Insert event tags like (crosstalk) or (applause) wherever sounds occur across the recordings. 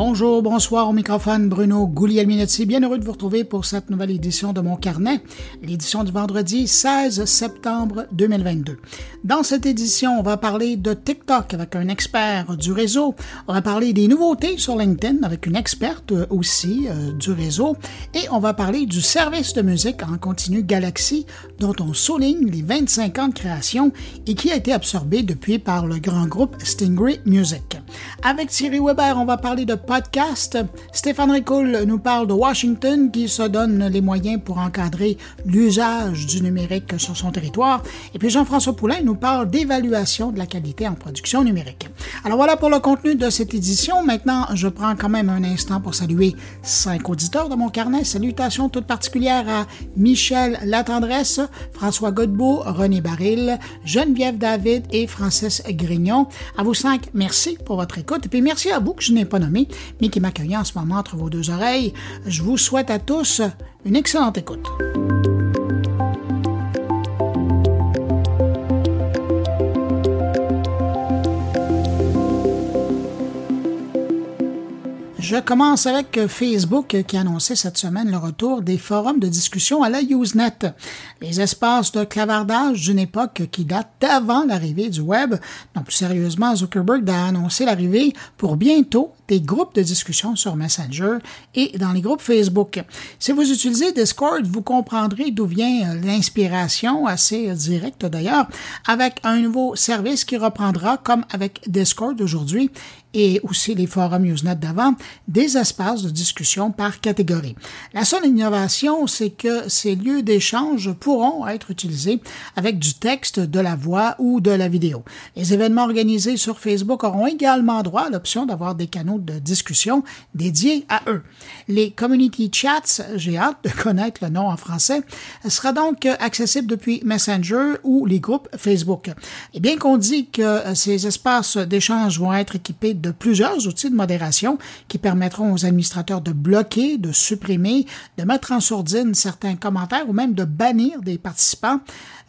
Bonjour, bonsoir au microphone Bruno Guglielminetti. Bien heureux de vous retrouver pour cette nouvelle édition de mon carnet, l'édition du vendredi 16 septembre 2022. Dans cette édition, on va parler de TikTok avec un expert du réseau. On va parler des nouveautés sur LinkedIn avec une experte aussi euh, du réseau. Et on va parler du service de musique en continu Galaxy dont on souligne les 25 ans de création et qui a été absorbé depuis par le grand groupe Stingray Music. Avec Thierry Weber, on va parler de podcast. Stéphane Ricoul nous parle de Washington qui se donne les moyens pour encadrer l'usage du numérique sur son territoire. Et puis Jean-François Poulain nous parle d'évaluation de la qualité en production numérique. Alors voilà pour le contenu de cette édition. Maintenant, je prends quand même un instant pour saluer cinq auditeurs de mon carnet. Salutations toutes particulières à Michel Latendresse, François Godbout, René Baril, Geneviève David et Francis Grignon. À vous cinq, merci pour votre écoute. Et puis merci à vous que je n'ai pas nommé mais qui m'accueille en ce moment entre vos deux oreilles. Je vous souhaite à tous une excellente écoute. Je commence avec Facebook qui a annoncé cette semaine le retour des forums de discussion à la Usenet, les espaces de clavardage d'une époque qui date d'avant l'arrivée du web. Non, plus sérieusement, Zuckerberg a annoncé l'arrivée pour bientôt des groupes de discussion sur Messenger et dans les groupes Facebook. Si vous utilisez Discord, vous comprendrez d'où vient l'inspiration, assez directe d'ailleurs, avec un nouveau service qui reprendra, comme avec Discord aujourd'hui, et aussi les forums Usenet d'avant, des espaces de discussion par catégorie. La seule innovation, c'est que ces lieux d'échange pourront être utilisés avec du texte, de la voix ou de la vidéo. Les événements organisés sur Facebook auront également droit à l'option d'avoir des canaux de discussion dédiés à eux. Les Community Chats, j'ai hâte de connaître le nom en français, sera donc accessible depuis Messenger ou les groupes Facebook. Et bien qu'on dit que ces espaces d'échange vont être équipés de plusieurs outils de modération qui permettront aux administrateurs de bloquer, de supprimer, de mettre en sourdine certains commentaires ou même de bannir des participants,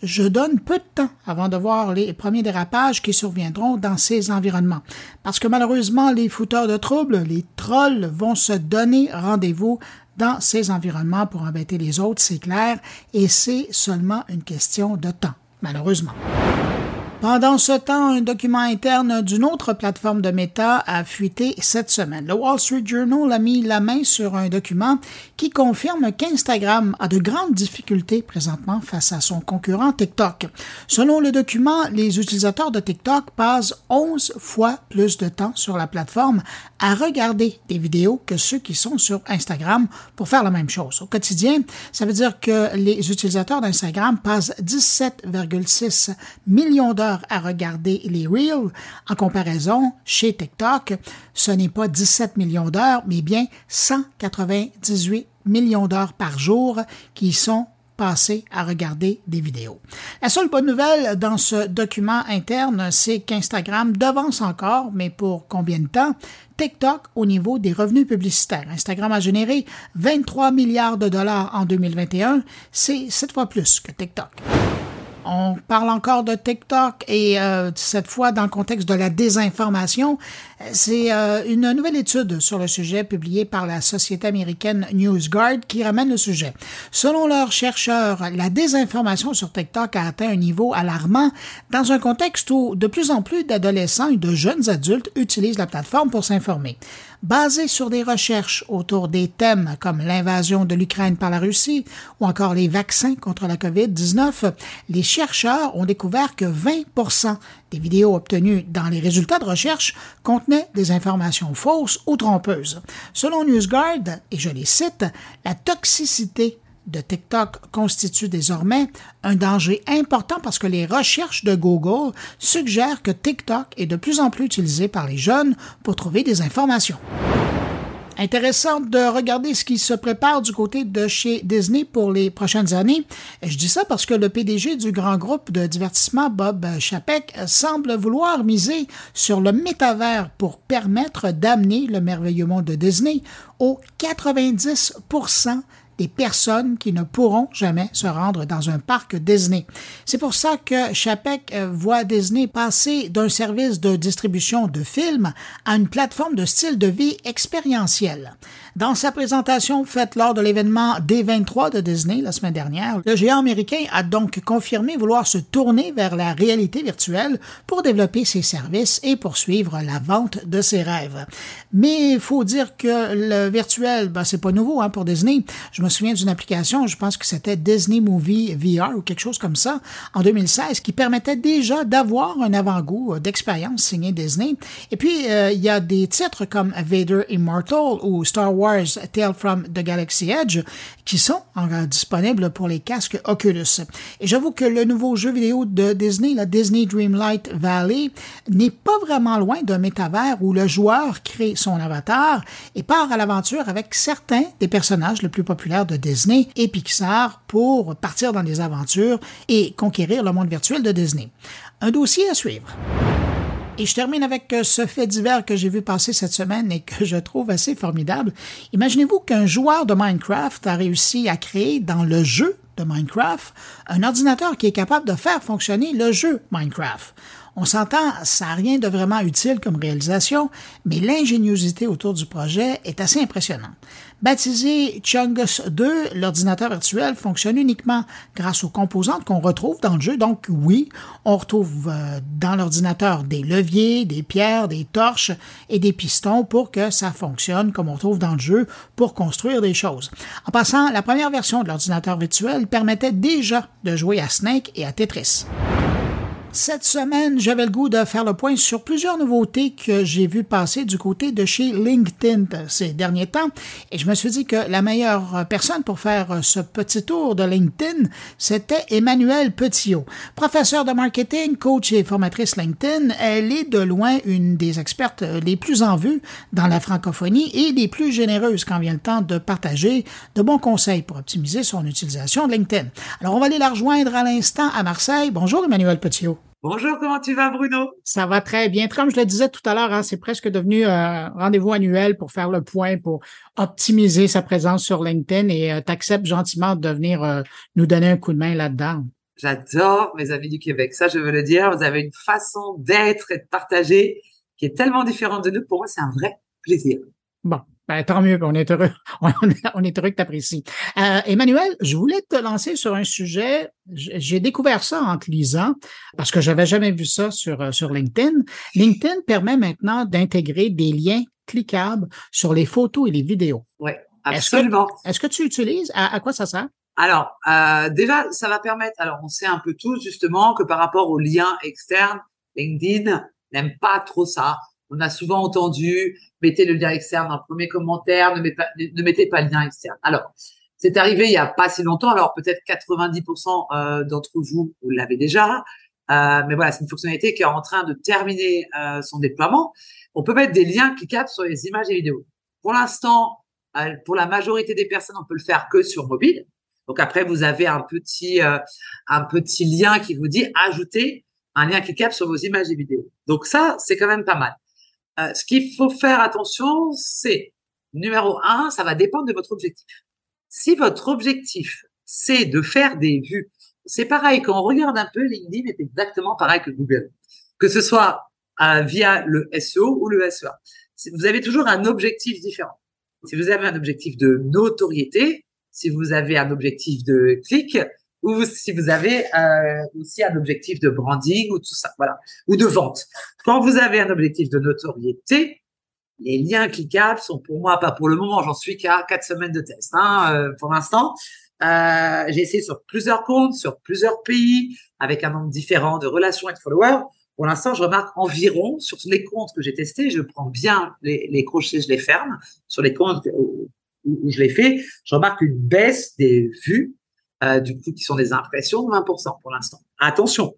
je donne peu de temps avant de voir les premiers dérapages qui surviendront dans ces environnements. Parce que malheureusement, les fouteurs de troubles, les trolls, vont se donner rendez-vous dans ces environnements pour embêter les autres, c'est clair, et c'est seulement une question de temps, malheureusement. Pendant ce temps, un document interne d'une autre plateforme de Meta a fuité cette semaine. Le Wall Street Journal a mis la main sur un document qui confirme qu'Instagram a de grandes difficultés présentement face à son concurrent TikTok. Selon le document, les utilisateurs de TikTok passent 11 fois plus de temps sur la plateforme à regarder des vidéos que ceux qui sont sur Instagram pour faire la même chose. Au quotidien, ça veut dire que les utilisateurs d'Instagram passent 17,6 millions d'heures à regarder les Reels. En comparaison, chez TikTok, ce n'est pas 17 millions d'heures, mais bien 198 millions d'heures par jour qui sont passées à regarder des vidéos. La seule bonne nouvelle dans ce document interne, c'est qu'Instagram devance encore, mais pour combien de temps, TikTok au niveau des revenus publicitaires. Instagram a généré 23 milliards de dollars en 2021, c'est sept fois plus que TikTok. On parle encore de TikTok et euh, cette fois dans le contexte de la désinformation. C'est euh, une nouvelle étude sur le sujet publiée par la société américaine NewsGuard qui ramène le sujet. Selon leurs chercheurs, la désinformation sur TikTok a atteint un niveau alarmant dans un contexte où de plus en plus d'adolescents et de jeunes adultes utilisent la plateforme pour s'informer. Basé sur des recherches autour des thèmes comme l'invasion de l'Ukraine par la Russie ou encore les vaccins contre la COVID-19, les chercheurs ont découvert que 20% des vidéos obtenues dans les résultats de recherche contenaient des informations fausses ou trompeuses. Selon NewsGuard, et je les cite, la toxicité de TikTok constitue désormais un danger important parce que les recherches de Google suggèrent que TikTok est de plus en plus utilisé par les jeunes pour trouver des informations intéressant de regarder ce qui se prépare du côté de chez Disney pour les prochaines années. Je dis ça parce que le PDG du grand groupe de divertissement, Bob Chapek, semble vouloir miser sur le métavers pour permettre d'amener le merveilleux monde de Disney aux 90 des personnes qui ne pourront jamais se rendre dans un parc Disney. C'est pour ça que Chapek euh, voit Disney passer d'un service de distribution de films à une plateforme de style de vie expérientiel. Dans sa présentation faite lors de l'événement D23 de Disney la semaine dernière, le géant américain a donc confirmé vouloir se tourner vers la réalité virtuelle pour développer ses services et poursuivre la vente de ses rêves. Mais il faut dire que le virtuel, ben, c'est pas nouveau hein, pour Disney. Je me souviens d'une application, je pense que c'était Disney Movie VR ou quelque chose comme ça, en 2016, qui permettait déjà d'avoir un avant-goût euh, d'expérience signée Disney. Et puis, euh, il y a des titres comme Vader Immortal ou Star Wars Tale from the Galaxy Edge qui sont disponibles pour les casques Oculus. Et j'avoue que le nouveau jeu vidéo de Disney, la Disney Dreamlight Valley, n'est pas vraiment loin d'un métavers où le joueur crée son avatar et part à l'aventure avec certains des personnages les plus populaires de Disney et Pixar pour partir dans des aventures et conquérir le monde virtuel de Disney. Un dossier à suivre. Et je termine avec euh, ce fait divers que j'ai vu passer cette semaine et que je trouve assez formidable. Imaginez-vous qu'un joueur de Minecraft a réussi à créer dans le jeu de Minecraft un ordinateur qui est capable de faire fonctionner le jeu Minecraft. On s'entend, ça n'a rien de vraiment utile comme réalisation, mais l'ingéniosité autour du projet est assez impressionnante. Baptisé Chungus 2, l'ordinateur virtuel fonctionne uniquement grâce aux composantes qu'on retrouve dans le jeu. Donc oui, on retrouve euh, dans l'ordinateur des leviers, des pierres, des torches et des pistons pour que ça fonctionne comme on retrouve dans le jeu pour construire des choses. En passant, la première version de l'ordinateur virtuel permettait déjà de jouer à Snake et à Tetris. Cette semaine, j'avais le goût de faire le point sur plusieurs nouveautés que j'ai vues passer du côté de chez LinkedIn ces derniers temps. Et je me suis dit que la meilleure personne pour faire ce petit tour de LinkedIn, c'était Emmanuel Petitot. Professeur de marketing, coach et formatrice LinkedIn, elle est de loin une des expertes les plus en vue dans la francophonie et les plus généreuses quand vient le temps de partager de bons conseils pour optimiser son utilisation de LinkedIn. Alors, on va aller la rejoindre à l'instant à Marseille. Bonjour Emmanuel Petitot. Bonjour, comment tu vas, Bruno? Ça va très bien. Comme je le disais tout à l'heure, hein, c'est presque devenu un rendez-vous annuel pour faire le point, pour optimiser sa présence sur LinkedIn et euh, tu acceptes gentiment de venir euh, nous donner un coup de main là-dedans. J'adore mes amis du Québec. Ça, je veux le dire. Vous avez une façon d'être et de partager qui est tellement différente de nous. Pour moi, c'est un vrai plaisir. Bon, ben, tant mieux, on est heureux. (laughs) On est heureux que tu apprécies. Euh, Emmanuel, je voulais te lancer sur un sujet. J'ai découvert ça en te lisant parce que j'avais jamais vu ça sur, euh, sur LinkedIn. LinkedIn permet maintenant d'intégrer des liens cliquables sur les photos et les vidéos. Oui, absolument. Est-ce que, tu utilises? À, quoi ça sert? Alors, euh, déjà, ça va permettre, alors on sait un peu tous justement que par rapport aux liens externes, LinkedIn n'aime pas trop ça. On a souvent entendu, mettez le lien externe dans le premier commentaire, ne, mettez pas, ne mettez pas le lien externe. Alors, c'est arrivé il y a pas si longtemps, alors peut-être 90% euh, d'entre vous, vous l'avez déjà, euh, mais voilà, c'est une fonctionnalité qui est en train de terminer euh, son déploiement. On peut mettre des liens cliquables sur les images et vidéos. Pour l'instant, euh, pour la majorité des personnes, on peut le faire que sur mobile. Donc après, vous avez un petit euh, un petit lien qui vous dit ajouter un lien cliquable sur vos images et vidéos. Donc ça, c'est quand même pas mal. Euh, ce qu'il faut faire attention, c'est numéro un, ça va dépendre de votre objectif. Si votre objectif, c'est de faire des vues, c'est pareil, quand on regarde un peu, LinkedIn est exactement pareil que Google. Que ce soit euh, via le SEO ou le SEA. Vous avez toujours un objectif différent. Si vous avez un objectif de notoriété, si vous avez un objectif de clic, ou si vous avez euh, aussi un objectif de branding ou tout ça, voilà, ou de vente. Quand vous avez un objectif de notoriété, les liens cliquables sont pour moi pas pour le moment, j'en suis qu'à quatre semaines de test hein, euh, pour l'instant. Euh, j'ai essayé sur plusieurs comptes, sur plusieurs pays, avec un nombre différent de relations et de followers. Pour l'instant, je remarque environ sur les comptes que j'ai testés, je prends bien les, les, crochets, je les ferme. Sur les comptes où, où je les fais, je remarque une baisse des vues euh, du coup, qui sont des impressions, 20% pour l'instant. Attention,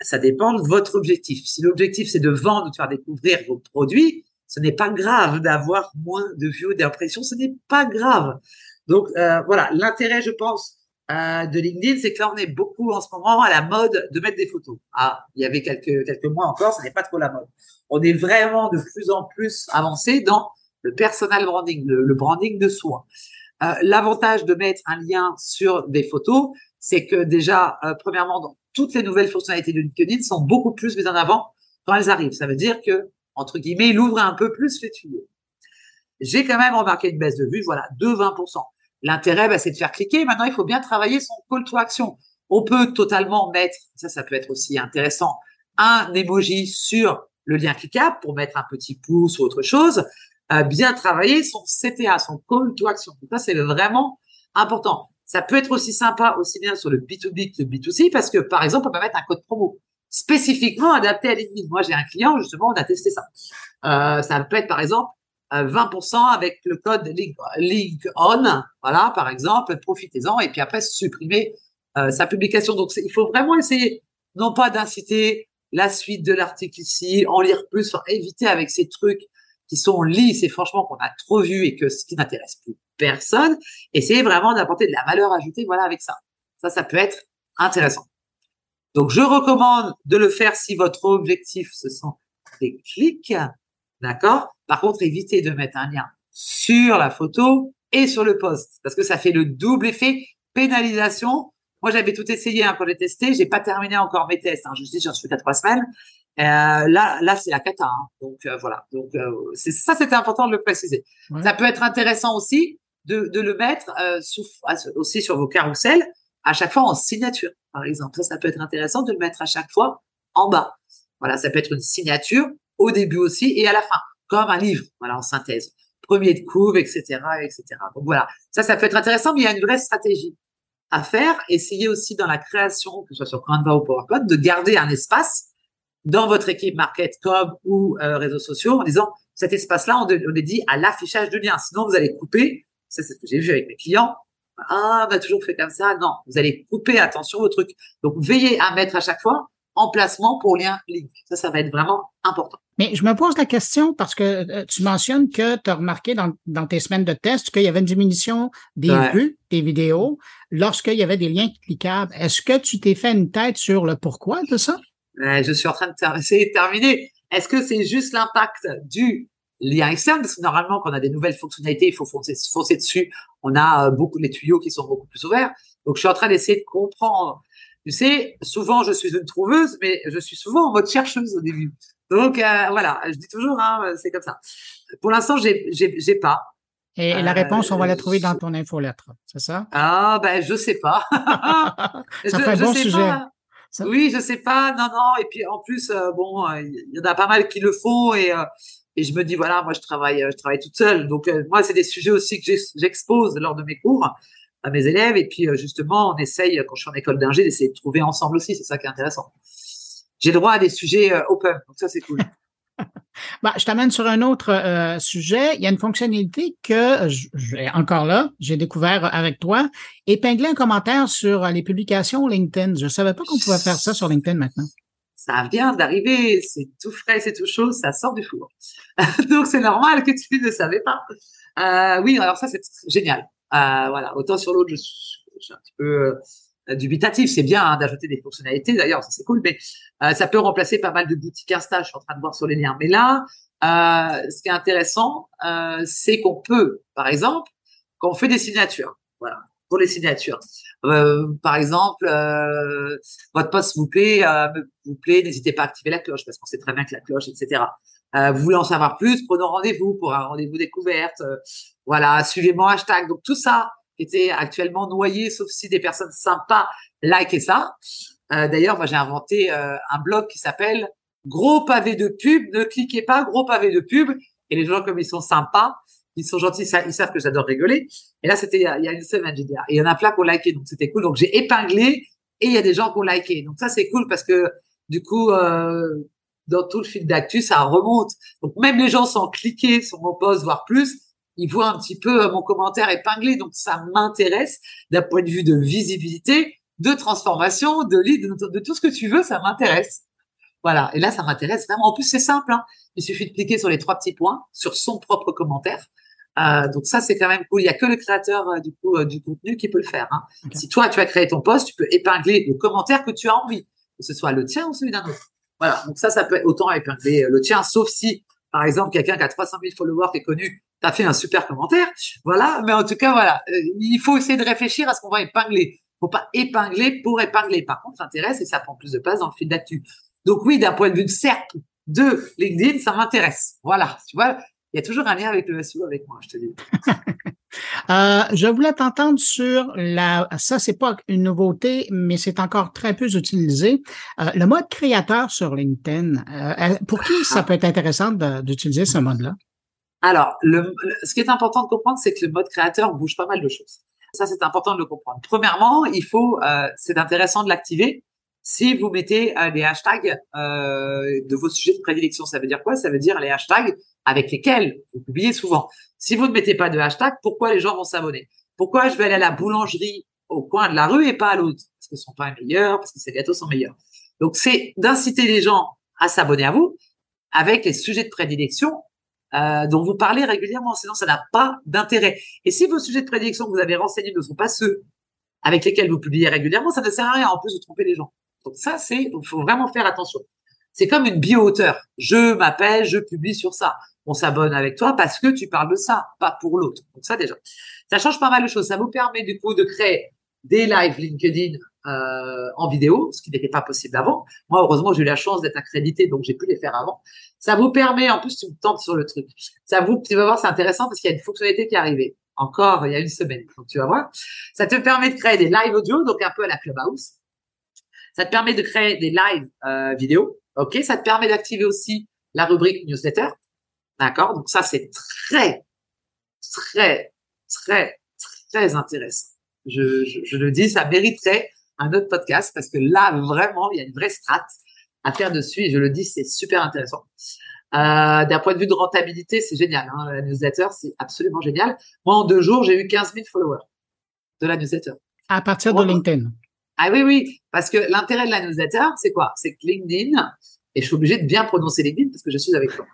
ça dépend de votre objectif. Si l'objectif, c'est de vendre ou de faire découvrir vos produits, ce n'est pas grave d'avoir moins de vues ou d'impressions, ce n'est pas grave. Donc, euh, voilà, l'intérêt, je pense, euh, de LinkedIn, c'est que là, on est beaucoup en ce moment à la mode de mettre des photos. Ah, il y avait quelques, quelques mois encore, ça n'est pas trop la mode. On est vraiment de plus en plus avancé dans le personal branding, le branding de soi. Euh, L'avantage de mettre un lien sur des photos, c'est que déjà, euh, premièrement, toutes les nouvelles fonctionnalités de LinkedIn sont beaucoup plus mises en avant quand elles arrivent. Ça veut dire que, entre guillemets, il ouvre un peu plus les tuyaux. J'ai quand même remarqué une baisse de vue, voilà, de 20%. L'intérêt, bah, c'est de faire cliquer. Maintenant, il faut bien travailler son call to action. On peut totalement mettre, ça, ça peut être aussi intéressant, un emoji sur le lien cliquable pour mettre un petit pouce ou autre chose. Euh, bien travailler son CTA, son call to action. ça, c'est vraiment important. Ça peut être aussi sympa, aussi bien sur le B2B que le B2C, parce que, par exemple, on peut mettre un code promo spécifiquement adapté à LinkedIn. Moi, j'ai un client, justement, on a testé ça. Euh, ça peut être, par exemple, 20% euh, avec le code link, on, voilà, par exemple, profitez-en, et puis après, supprimer sa publication. Donc, il faut vraiment essayer, non pas d'inciter la suite de l'article ici, en lire plus, éviter avec ces trucs qui sont lisses et franchement qu'on a trop vu et que ce qui n'intéresse plus personne, essayer vraiment d'apporter de la valeur ajoutée, voilà, avec ça. Ça, ça peut être intéressant. Donc, je recommande de le faire si votre objectif, ce sont des clics, d'accord? Par contre, évitez de mettre un lien sur la photo et sur le post, parce que ça fait le double effet pénalisation. Moi, j'avais tout essayé hein, quand j'ai testé. J'ai pas terminé encore mes tests. Hein. Je dis, j'en suis à trois semaines. Euh, là, là, c'est la cata. Hein. Donc euh, voilà. Donc euh, c'est ça, c'était important de le préciser. Ça peut être intéressant aussi de, de le mettre euh, sous, aussi sur vos carousels à chaque fois en signature, par exemple. Ça, ça peut être intéressant de le mettre à chaque fois en bas. Voilà, ça peut être une signature au début aussi et à la fin, comme un livre, voilà, en synthèse. Premier de couve, etc., etc. Donc voilà, ça, ça peut être intéressant, mais il y a une vraie stratégie à faire. Essayez aussi dans la création, que ce soit sur Canva ou PowerPoint, de garder un espace dans votre équipe market.com ou euh, réseaux sociaux en disant cet espace-là, on, on est dit à l'affichage de liens. Sinon, vous allez couper. Ça, c'est ce que j'ai vu avec mes clients. Ah, on a toujours fait comme ça. Non, vous allez couper, attention au truc. Donc, veillez à mettre à chaque fois emplacement pour lien link. Ça, ça va être vraiment important. Mais je me pose la question parce que euh, tu mentionnes que tu as remarqué dans, dans, tes semaines de test qu'il y avait une diminution des vues, des vidéos, lorsqu'il y avait des liens cliquables. Est-ce que tu t'es fait une tête sur le pourquoi de ça? Je suis en train de essayer de terminer. Est-ce que c'est juste l'impact du lien externe? Parce que normalement, quand on a des nouvelles fonctionnalités, il faut foncer, foncer dessus. On a euh, beaucoup les tuyaux qui sont beaucoup plus ouverts. Donc, je suis en train d'essayer de comprendre. Tu sais, souvent, je suis une trouveuse, mais je suis souvent en mode chercheuse au début. Donc, euh, voilà, je dis toujours, hein, c'est comme ça. Pour l'instant, j'ai, j'ai, pas. Et la réponse, on va la trouver dans ton infolettre, c'est ça? Ah, ben, je sais pas. (laughs) ça (laughs) fait un bon sujet. Oui, je sais pas, non, non. Et puis en plus, euh, bon, euh, il y en a pas mal qui le font et euh, et je me dis voilà, moi je travaille, je travaille toute seule. Donc moi, c'est des sujets aussi que j'expose lors de mes cours à mes élèves. Et puis justement, on essaye quand je suis en école d'ingé d'essayer de trouver ensemble aussi. C'est ça qui est intéressant. J'ai droit à des sujets open, donc ça c'est cool. Bah, je t'amène sur un autre euh, sujet. Il y a une fonctionnalité que, encore là, j'ai découvert avec toi, épingler un commentaire sur les publications LinkedIn. Je savais pas qu'on pouvait faire ça sur LinkedIn maintenant. Ça vient d'arriver, c'est tout frais, c'est tout chaud, ça sort du four. (laughs) Donc c'est normal que tu ne savais pas. Euh, oui, alors ça c'est génial. Euh, voilà, autant sur l'autre, je, je, suis un petit peu euh, dubitatif. C'est bien hein, d'ajouter des fonctionnalités, d'ailleurs, ça c'est cool, mais euh, ça peut remplacer pas mal de boutiques Insta. Je suis en train de voir sur les liens. Mais là, euh, ce qui est intéressant, euh, c'est qu'on peut, par exemple, quand on fait des signatures, voilà, pour les signatures, euh, par exemple, votre poste vous plaît, vous plaît, n'hésitez pas à activer la cloche parce qu'on sait très bien que la cloche, etc. vous voulez en savoir plus, prenons rendez-vous pour un rendez-vous découverte. voilà, suivez mon hashtag. Donc tout ça, qui était actuellement noyé, sauf si des personnes sympas likaient ça. Euh, D'ailleurs, moi, j'ai inventé euh, un blog qui s'appelle Gros pavé de pub, ne cliquez pas, gros pavé de pub. Et les gens, comme ils sont sympas, ils sont gentils, ils savent que j'adore rigoler. Et là, c'était il, y a une semaine, j'ai dit, il y en a plein qui ont liké, donc c'était cool. Donc j'ai épinglé et il y a des gens qui ont liké. Donc ça, c'est cool parce que du coup, euh, dans tout le fil d'actu, ça remonte. Donc même les gens sans cliquer sur mon post, voire plus, il voit un petit peu euh, mon commentaire épinglé, donc ça m'intéresse d'un point de vue de visibilité, de transformation, de lead, de, tout ce que tu veux, ça m'intéresse. Voilà. Et là, ça m'intéresse vraiment. En plus, c'est simple. Hein. Il suffit de cliquer sur les trois petits points sur son propre commentaire. Euh, donc ça, c'est quand même cool. Il y a que le créateur euh, du coup du contenu qui peut le faire. Hein. Si toi, tu as créé ton post, tu peux épingler le commentaire que tu as envie, que ce soit le tien ou celui d'un autre. Voilà. Donc ça, ça peut être autant épingler le tien, sauf si, par exemple, quelqu'un qui a 300 000 followers qui est connu tu as fait un super commentaire. Voilà. Mais en tout cas, voilà. Euh, il faut essayer de réfléchir à ce qu'on va épingler. faut pas épingler pour épingler. Par contre, ça intéresse et ça prend plus de place dans le fil d'actu. Donc oui, d'un point de vue de cercle de LinkedIn, ça m'intéresse. Voilà. Tu vois, il y a toujours un lien avec le SEO avec moi, je te dis. (laughs) Euh, je voulais t'entendre sur la, ça c'est pas une nouveauté, mais c'est encore très peu utilisé. Euh, le mode créateur sur LinkedIn. Euh, pour qui ça (laughs) peut être intéressant d'utiliser ce mode-là? Alors, le, ce qui est important de comprendre, c'est que le mode créateur bouge pas mal de choses. Ça, c'est important de le comprendre. Premièrement, il faut, c'est intéressant de l'activer si vous mettez des hashtags de vos sujets de prédilection. Ça veut dire quoi? Ça veut dire les hashtags avec lesquels vous publiez souvent. Si vous ne mettez pas de hashtag, pourquoi les gens vont s'abonner? Pourquoi je vais aller à la boulangerie au coin de la rue et pas à l'autre? Parce que sont pas meilleurs, parce que ces gâteaux sont meilleurs. Donc c'est d'inciter les gens à s'abonner à vous avec les sujets de prédilection euh, dont vous parlez régulièrement. Sinon, ça n'a pas d'intérêt. Et si vos sujets de prédilection que vous avez renseignés ne sont pas ceux avec lesquels vous publiez régulièrement, ça ne sert à rien en plus de tromper les gens. Donc ça, c'est, il faut vraiment faire attention. C'est comme une bio-auteur. Je m'appelle, je publie sur ça on s'abonne avec toi parce que tu parles de ça, pas pour l'autre. Donc ça déjà, ça change pas mal de choses. Ça vous permet du coup de créer des lives LinkedIn euh, en vidéo, ce qui n'était pas possible avant. Moi, heureusement, j'ai eu la chance d'être accrédité, donc j'ai pu les faire avant. Ça vous permet, en plus, tu me tentes sur le truc. Ça vous, tu vas voir, c'est intéressant parce qu'il y a une fonctionnalité qui est arrivée encore il y a une semaine. Donc tu vas voir, ça te permet de créer des lives audio, donc un peu à la Clubhouse. Ça te permet de créer des lives euh, vidéo. Ok, ça te permet d'activer aussi la rubrique newsletter. D'accord? Donc ça, c'est très, très, très, très intéressant. Je, je, le dis, ça mériterait un autre podcast parce que là, vraiment, il y a une vraie strate à faire dessus. Et je le dis, c'est super intéressant. Euh, D'un point de vue de rentabilité, c'est génial. Hein, la newsletter, c'est absolument génial. Moi, en deux jours, j'ai eu 15 000 followers de la newsletter. À partir de LinkedIn. Ah oui, oui. Parce que l'intérêt de la newsletter, c'est quoi? C'est que LinkedIn, et je suis obligé de bien prononcer LinkedIn parce que je suis avec toi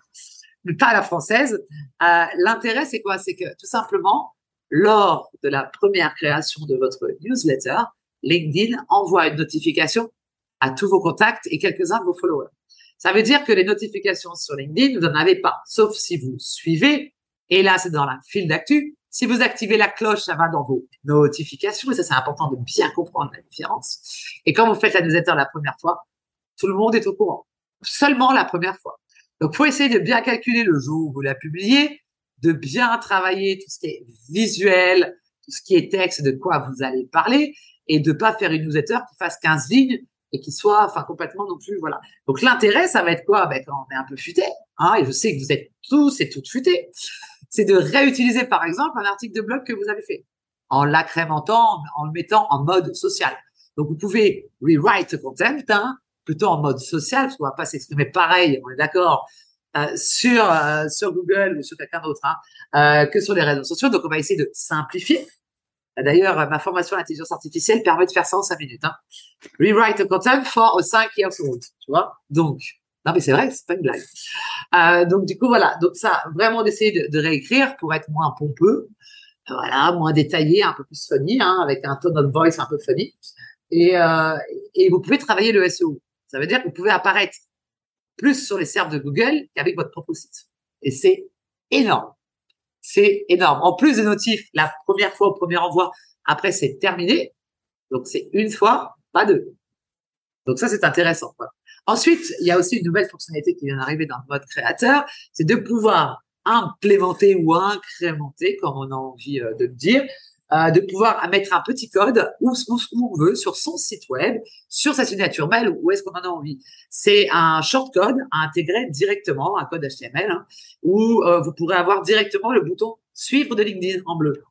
mais pas à la française. Euh, L'intérêt, c'est quoi? C'est que tout simplement, lors de la première création de votre newsletter, LinkedIn envoie une notification à tous vos contacts et quelques-uns de vos followers. Ça veut dire que les notifications sur LinkedIn, vous n'en avez pas, sauf si vous suivez. Et là, c'est dans la file d'actu. Si vous activez la cloche, ça va dans vos notifications. Et ça, c'est important de bien comprendre la différence. Et quand vous faites la newsletter la première fois, tout le monde est au courant. Seulement la première fois. Donc, faut essayer de bien calculer le jour où vous la publiez, de bien travailler tout ce qui est visuel, tout ce qui est texte, de quoi vous allez parler, et de pas faire une newsletter qui fasse 15 lignes et qui soit, enfin, complètement non plus, voilà. Donc, l'intérêt, ça va être quoi? Ben, quand on est un peu futé, hein, et je sais que vous êtes tous et toutes futés, c'est de réutiliser, par exemple, un article de blog que vous avez fait, en l'accrémentant, en le mettant en mode social. Donc, vous pouvez rewrite content, hein, plutôt en mode social, parce qu'on va pas s'exprimer pareil, on est d'accord, euh, sur euh, sur Google ou sur quelqu'un d'autre hein, euh, que sur les réseaux sociaux. Donc, on va essayer de simplifier. D'ailleurs, ma formation intelligence artificielle permet de faire ça en 5 minutes. Hein. Rewrite the content for a 5 years old, tu vois. Donc, non mais c'est vrai, c'est pas une blague. Euh, donc du coup voilà, donc ça vraiment d'essayer de, de, réécrire pour être moins pompeux, voilà, moins détaillé, un peu plus funny, hein, avec un tone of voice un peu funny. Et, euh, et vous pouvez travailler le SEO. Ça veut dire que vous pouvez apparaître plus sur les serveurs de Google qu'avec votre propre site. Et c'est énorme. C'est énorme. En plus des notifs, la première fois au premier envoi, après c'est terminé. Donc c'est une fois, pas deux. Donc ça c'est intéressant. Ensuite, il y a aussi une nouvelle fonctionnalité qui vient d'arriver dans le mode créateur, c'est de pouvoir implémenter ou incrémenter, comme on a envie euh, de le dire, euh, de pouvoir mettre un petit code où, où, on veut sur son site web, sur sa signature mail, où est-ce qu'on en a envie. C'est un shortcode à intégrer directement, un code HTML, hein, où euh, vous pourrez avoir directement le bouton suivre de LinkedIn en bleu.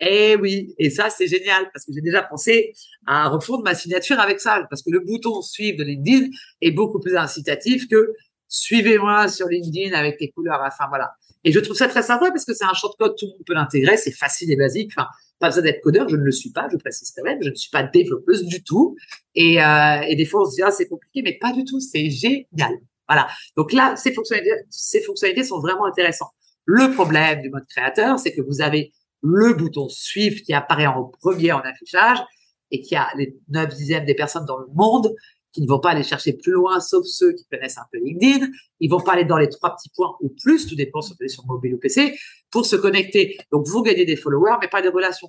Eh oui, et ça c'est génial parce que j'ai déjà pensé à refondre ma signature avec ça parce que le bouton suivre de LinkedIn est beaucoup plus incitatif que suivez-moi sur LinkedIn avec les couleurs. Enfin voilà. Et je trouve ça très sympa parce que c'est un shortcode, tout le monde peut l'intégrer, c'est facile et basique. Pas besoin d'être codeur, je ne le suis pas, je précise quand même, je ne suis pas développeuse du tout. Et, euh, et des fois, on se dit, ah, c'est compliqué, mais pas du tout, c'est génial. Voilà. Donc là, ces fonctionnalités, ces fonctionnalités sont vraiment intéressantes. Le problème du mode créateur, c'est que vous avez le bouton suivre qui apparaît en premier en affichage et qui a les 9 dixièmes des personnes dans le monde qui ne vont pas aller chercher plus loin, sauf ceux qui connaissent un peu LinkedIn. Ils vont pas aller dans les trois petits points ou plus, tout dépend si vous êtes sur mobile ou PC, pour se connecter. Donc, vous gagnez des followers, mais pas des relations.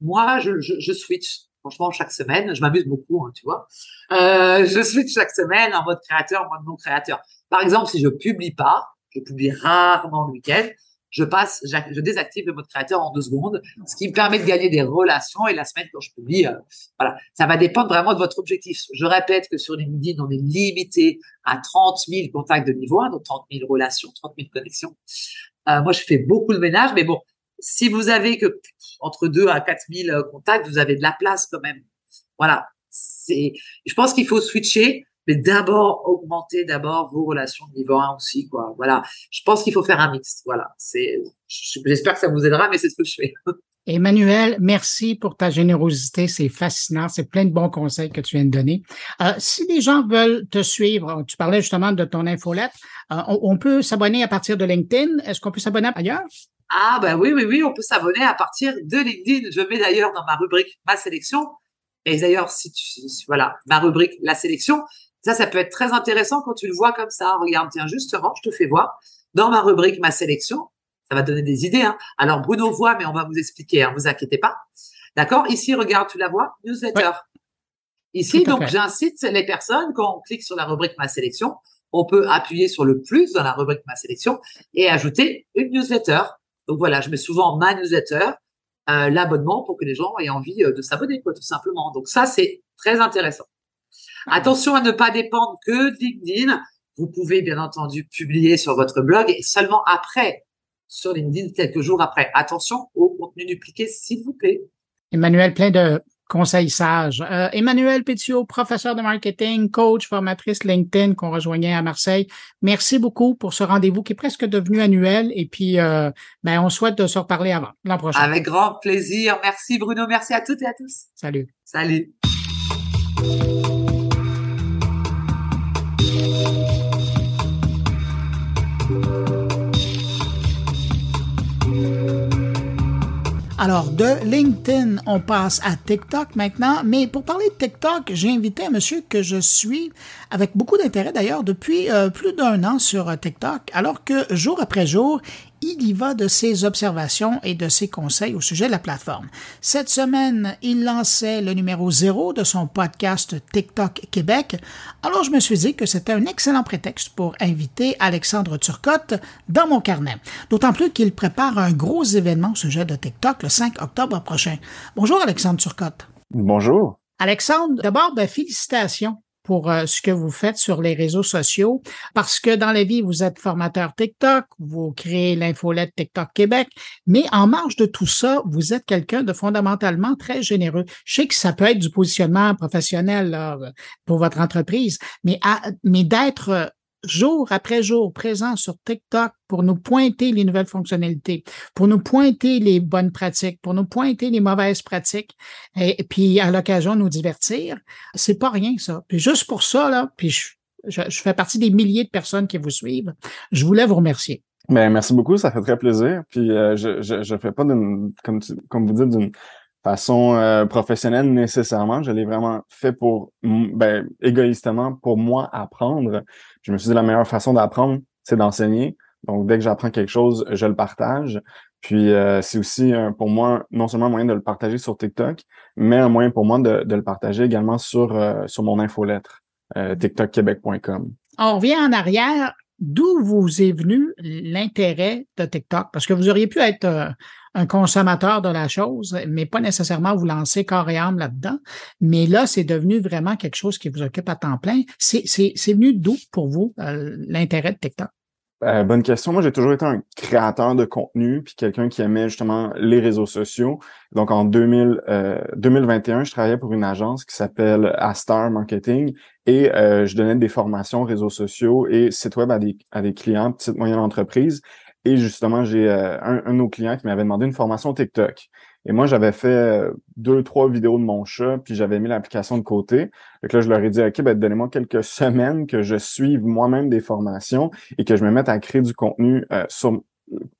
Moi, je switch. Franchement, chaque semaine, je m'amuse beaucoup, hein, tu vois. Euh, je switch chaque semaine en mode créateur, en mode non créateur. Par exemple, si je publie pas, je publie rarement le week-end, je passe, je désactive le mode créateur en deux secondes, ce qui me permet de gagner des relations. Et la semaine, quand je publie, euh, voilà, ça va dépendre vraiment de votre objectif. Je répète que sur LinkedIn, on est limité à 30 000 contacts de niveau 1, donc 30 000 relations, 30 000 connexions. Euh, moi, je fais beaucoup de ménage, mais bon, si vous avez que entre 2 à 4 000 euh, contacts, vous avez de la place quand même. Voilà. C'est, je pense qu'il faut switcher mais d'abord augmenter d'abord vos relations de niveau 1 aussi quoi voilà je pense qu'il faut faire un mix voilà c'est j'espère que ça vous aidera mais c'est ce que je fais (laughs) Emmanuel, merci pour ta générosité, c'est fascinant, c'est plein de bons conseils que tu viens de donner. Euh, si les gens veulent te suivre, tu parlais justement de ton infolette, euh, on, peut s'abonner à partir de LinkedIn. Est-ce qu'on peut s'abonner ailleurs? Ah ben oui, oui, oui, on peut s'abonner à partir de LinkedIn. Je mets d'ailleurs dans ma rubrique ma sélection. Et d'ailleurs, si tu, voilà, ma rubrique la sélection, ça, ça peut être très intéressant quand tu le vois comme ça. Regarde, tiens, justement, je te fais voir dans ma rubrique ma sélection. Ça va donner des idées. Hein. Alors Bruno voit, mais on va vous expliquer. Hein, vous inquiétez pas. D'accord? Ici, regarde, tu la vois, newsletter. Ici, donc, j'incite les personnes quand on clique sur la rubrique ma sélection, on peut appuyer sur le plus dans la rubrique ma sélection et ajouter une newsletter. Donc voilà, je mets souvent ma newsletter, euh, l'abonnement pour que les gens aient envie euh, de s'abonner, quoi, tout simplement. Donc ça, c'est très intéressant. Attention à ne pas dépendre que de LinkedIn. Vous pouvez bien entendu publier sur votre blog et seulement après sur LinkedIn, quelques jours après. Attention au contenu dupliqué, s'il vous plaît. Emmanuel, plein de conseils sages. Euh, Emmanuel Pétiot, professeur de marketing, coach, formatrice LinkedIn qu'on rejoignait à Marseille. Merci beaucoup pour ce rendez-vous qui est presque devenu annuel. Et puis, euh, ben, on souhaite de se reparler avant l'an prochain. Avec grand plaisir. Merci Bruno. Merci à toutes et à tous. Salut. Salut. Alors, de LinkedIn, on passe à TikTok maintenant. Mais pour parler de TikTok, j'ai invité un monsieur que je suis avec beaucoup d'intérêt d'ailleurs depuis euh, plus d'un an sur euh, TikTok, alors que jour après jour, il y va de ses observations et de ses conseils au sujet de la plateforme. Cette semaine, il lançait le numéro zéro de son podcast TikTok Québec. Alors je me suis dit que c'était un excellent prétexte pour inviter Alexandre Turcotte dans mon carnet. D'autant plus qu'il prépare un gros événement au sujet de TikTok le 5 octobre prochain. Bonjour Alexandre Turcotte. Bonjour. Alexandre, d'abord, ben, félicitations pour euh, ce que vous faites sur les réseaux sociaux parce que dans la vie, vous êtes formateur TikTok, vous créez l'infolette TikTok Québec, mais en marge de tout ça, vous êtes quelqu'un de fondamentalement très généreux. Je sais que ça peut être du positionnement professionnel pour votre entreprise, mais, mais d'être jour après jour présent sur TikTok pour nous pointer les nouvelles fonctionnalités, pour nous pointer les bonnes pratiques, pour nous pointer les mauvaises pratiques, et, puis à l'occasion nous divertir, c'est pas rien ça. Puis juste pour ça là, puis je, fais partie des milliers de personnes qui vous suivent. Je voulais vous remercier. Ben, merci beaucoup, ça fait très plaisir. Puis euh, je, je, je fais pas d'une comme comme vous dites d'une façon euh, professionnelle nécessairement. Je l'ai vraiment fait pour, ben, égoïstement, pour moi apprendre. Je me suis dit la meilleure façon d'apprendre, c'est d'enseigner. Donc, dès que j'apprends quelque chose, je le partage. Puis, euh, c'est aussi pour moi non seulement un moyen de le partager sur TikTok, mais un moyen pour moi de, le partager également sur, euh, sur mon infolettre, tiktokquebec.com. On revient en arrière. D'où vous est venu l'intérêt de TikTok? Parce que vous auriez pu être un consommateur de la chose, mais pas nécessairement vous lancer corps et âme là-dedans. Mais là, c'est devenu vraiment quelque chose qui vous occupe à temps plein. C'est venu d'où pour vous euh, l'intérêt de TikTok? Euh, bonne question. Moi, j'ai toujours été un créateur de contenu, puis quelqu'un qui aimait justement les réseaux sociaux. Donc, en 2000, 2021, euh, je travaillais pour une agence qui s'appelle Astar Marketing et je donnais des formations réseaux sociaux et sites web à des, à des clients, petites moyennes entreprises. Et justement, j'ai euh, un, un, de nos clients qui m'avait demandé une formation TikTok. Et moi, j'avais fait euh, deux, trois vidéos de mon chat, puis j'avais mis l'application de côté. Donc là, je leur ai dit, OK, ben, donnez-moi quelques (laughs) semaines que je suive moi-même des formations et que je me mette à créer du contenu euh,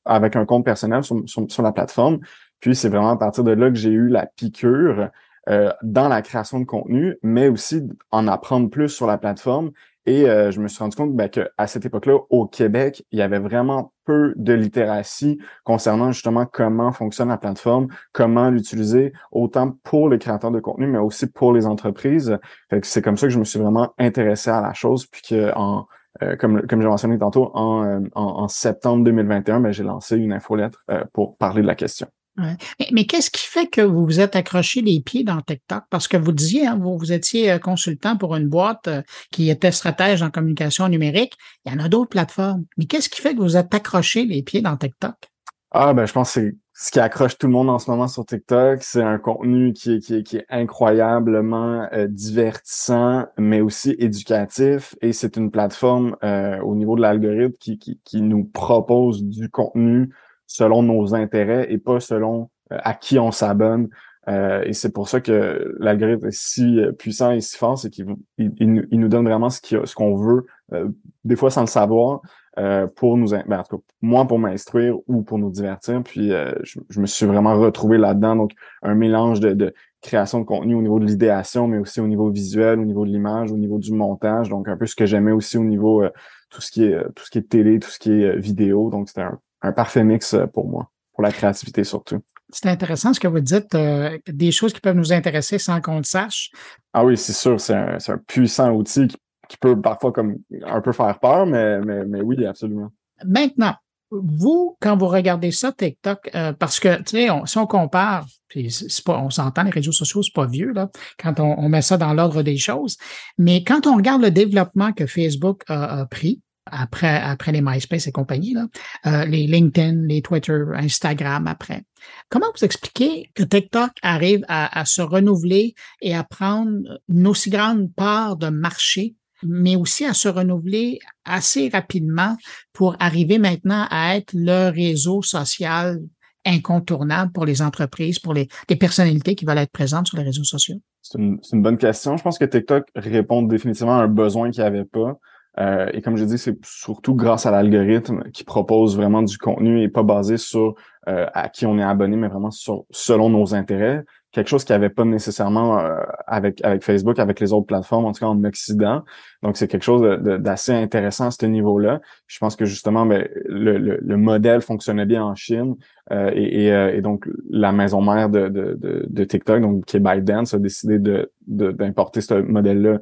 avec un compte personnel sur, sur, la plateforme. Puis c'est vraiment à partir de là que j'ai eu la piqûre dans la création de contenu, mais aussi en apprendre plus sur la plateforme. Et euh, je me suis rendu compte ben, qu'à cette époque-là, au Québec, il y avait vraiment peu de littératie concernant justement comment fonctionne la plateforme, comment l'utiliser, autant pour les créateurs de contenu, mais aussi pour les entreprises. c'est comme ça que je me suis vraiment intéressé à la chose, puis que en euh, comme, comme j'ai mentionné tantôt, en, en, septembre 2021, ben, j'ai lancé une infolettre pour parler de la question. Mais, qu'est-ce qui fait que vous vous êtes accroché les pieds dans TikTok? Parce que vous disiez, hein, vous, vous, étiez euh, consultant pour une boîte euh, qui était stratège en communication numérique. Il y en a d'autres plateformes. Mais qu'est-ce qui fait que vous êtes accroché les pieds dans TikTok? Ah, ben, je pense que c'est ce qui accroche tout le monde en ce moment sur TikTok. C'est un contenu qui est, incroyablement euh, divertissant, mais aussi éducatif. Et c'est une plateforme au niveau de l'algorithme qui nous propose du contenu selon nos intérêts et pas selon euh, à qui on s'abonne. Euh, et c'est pour ça que l'algorithme est si euh, puissant et si fort, c'est qu'il il, nous donne vraiment ce qu'on veut, des fois sans le savoir, pour nous, ben, en tout cas, moi pour m'instruire ou pour nous divertir. Puis je, me suis vraiment retrouvé là-dedans. Donc un mélange de, de, création de contenu au niveau de l'idéation, mais aussi au niveau visuel, au niveau de l'image, au niveau du montage. Donc un peu ce que j'aimais aussi au niveau tout ce qui est tout ce qui est télé, tout ce qui est vidéo. Donc c'était un, un parfait mix euh, pour moi, pour la créativité surtout. C'est intéressant ce que vous dites, euh, des choses qui peuvent nous intéresser sans qu'on le sache. Ah oui, c'est sûr, c'est un, un, puissant outil qui, peut parfois comme un peu faire peur, mais, mais, mais oui, absolument. Maintenant, vous, quand vous regardez ça, TikTok, euh, parce que, tu sais, si on compare, puis pas, on s'entend, les réseaux sociaux, c'est pas vieux, là, quand on, on met ça dans l'ordre des choses, mais quand on regarde le développement que Facebook a, a pris, après, après les MySpace et compagnie, là, euh, les LinkedIn, les Twitter, Instagram après. Comment vous expliquez que TikTok arrive à, à, se renouveler et à prendre une aussi grande part de marché, mais aussi à se renouveler assez rapidement pour arriver maintenant à être le réseau social incontournable pour les entreprises, pour les, les personnalités qui veulent être présentes sur les réseaux sociaux? C'est une, une, bonne question. Je pense que TikTok répond définitivement à un besoin qu'il n'y avait pas. Euh, et comme je dis, c'est surtout grâce à l'algorithme qui propose vraiment du contenu et pas basé sur euh, à qui on est abonné, mais vraiment sur, selon nos intérêts. Quelque chose qui avait pas nécessairement euh, avec avec Facebook, avec les autres plateformes, en tout cas en Occident. Donc c'est quelque chose d'assez intéressant à ce niveau-là. Je pense que justement, ben, le, le, le, modèle fonctionnait bien en Chine et, et, et, donc la maison mère de, de, de, de, TikTok, donc qui est a décidé de d'importer ce modèle-là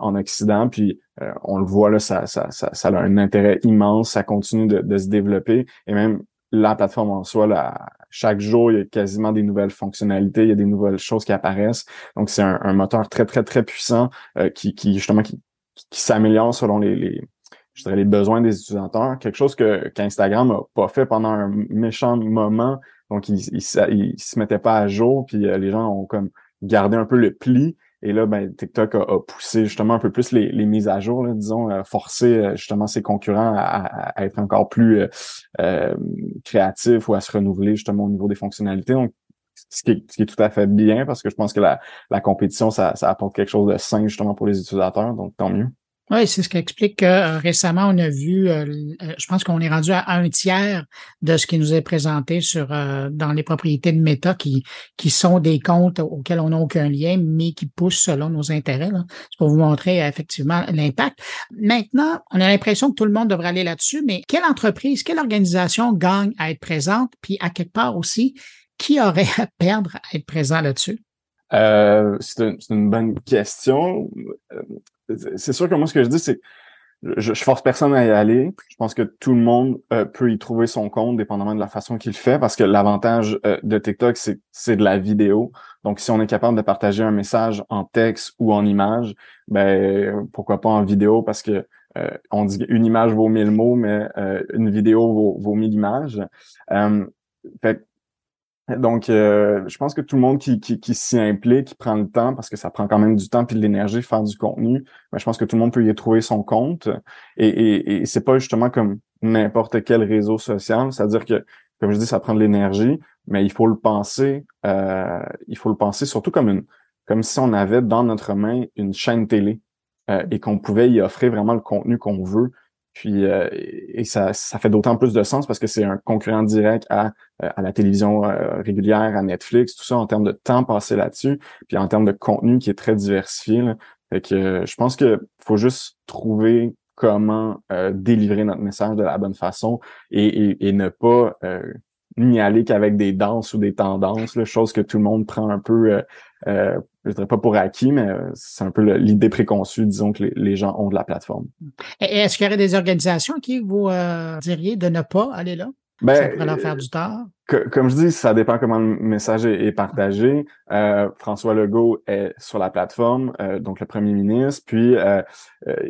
en Occident. Puis on le voit là, ça, ça, ça, ça, a un intérêt immense, ça continue de, de se développer et même la plateforme en soi, là, chaque jour, il y a quasiment des nouvelles fonctionnalités, il y a des nouvelles choses qui apparaissent. Donc, c'est un, moteur très, très, très puissant euh, qui, justement, qui, s'améliore selon les, je dirais, les besoins des utilisateurs. Quelque chose que qu'Instagram a pas fait pendant un méchant moment. Donc, il, il, se mettait pas à jour, puis euh, les gens ont comme gardé un peu le pli. Et là, ben, TikTok a, poussé justement un peu plus les, les mises à jour, disons, euh, forcer euh, justement ses concurrents à, à, être encore plus euh, euh, créatifs ou à se renouveler justement au niveau des fonctionnalités. Donc, ce qui, est, ce qui est tout à fait bien parce que je pense que la, la compétition, ça, ça apporte quelque chose de sain justement pour les utilisateurs, donc tant mieux. Oui, c'est ce qui explique que euh, récemment, on a vu, euh, euh, je pense qu'on est rendu à un tiers de ce qui nous est présenté sur dans les propriétés de Meta qui, qui sont des comptes auxquels on n'a aucun lien, mais qui poussent selon nos intérêts. C'est pour vous montrer effectivement l'impact. Maintenant, on a l'impression que tout le monde devrait aller là-dessus, mais quelle entreprise, quelle organisation gagne à être présente, puis à quelque part aussi, qui aurait à perdre à être présent là-dessus? Euh, c'est une, une, bonne question c'est sûr que moi, ce que je dis, c'est je, je, force personne à y aller. Je pense que tout le monde euh, peut y trouver son compte, dépendamment de la façon qu'il fait, parce que l'avantage euh, de TikTok, c'est, c'est de la vidéo. Donc, si on est capable de partager un message en texte ou en image, ben pourquoi pas en vidéo, parce que euh, on dit une image vaut mille mots, mais une vidéo vaut, mille images. Donc, euh, je pense que tout le monde qui, qui, qui s'y implique, qui prend le temps, parce que ça prend quand même du temps et de l'énergie faire du contenu, mais je pense que tout le monde peut y trouver son compte. Et, et, et c'est pas justement comme n'importe quel réseau social, c'est-à-dire que, comme je dis, ça prend de l'énergie, mais il faut le penser, euh, il faut le penser surtout comme une, comme si on avait dans notre main une chaîne télé euh, et qu'on pouvait y offrir vraiment le contenu qu'on veut Puis et ça, ça fait d'autant plus de sens parce que c'est un concurrent direct à, à la télévision régulière, à Netflix, tout ça en termes de temps passé là-dessus, puis en termes de contenu qui est très diversifié. Là. Fait que je pense que faut juste trouver comment délivrer notre message de la bonne façon et, et, et ne pas n'y aller qu'avec des danses ou des tendances, là, chose que tout le monde prend un peu, euh, euh, je dirais pas pour acquis, mais euh, c'est un peu l'idée préconçue, disons, que les, gens ont de la plateforme. Est-ce qu'il y aurait des organisations qui vous euh, diriez de ne pas aller là? Ben, ça pourrait leur faire du tort? comme je dis, ça dépend comment le message est, partagé. François Legault est sur la plateforme, donc le premier ministre, puis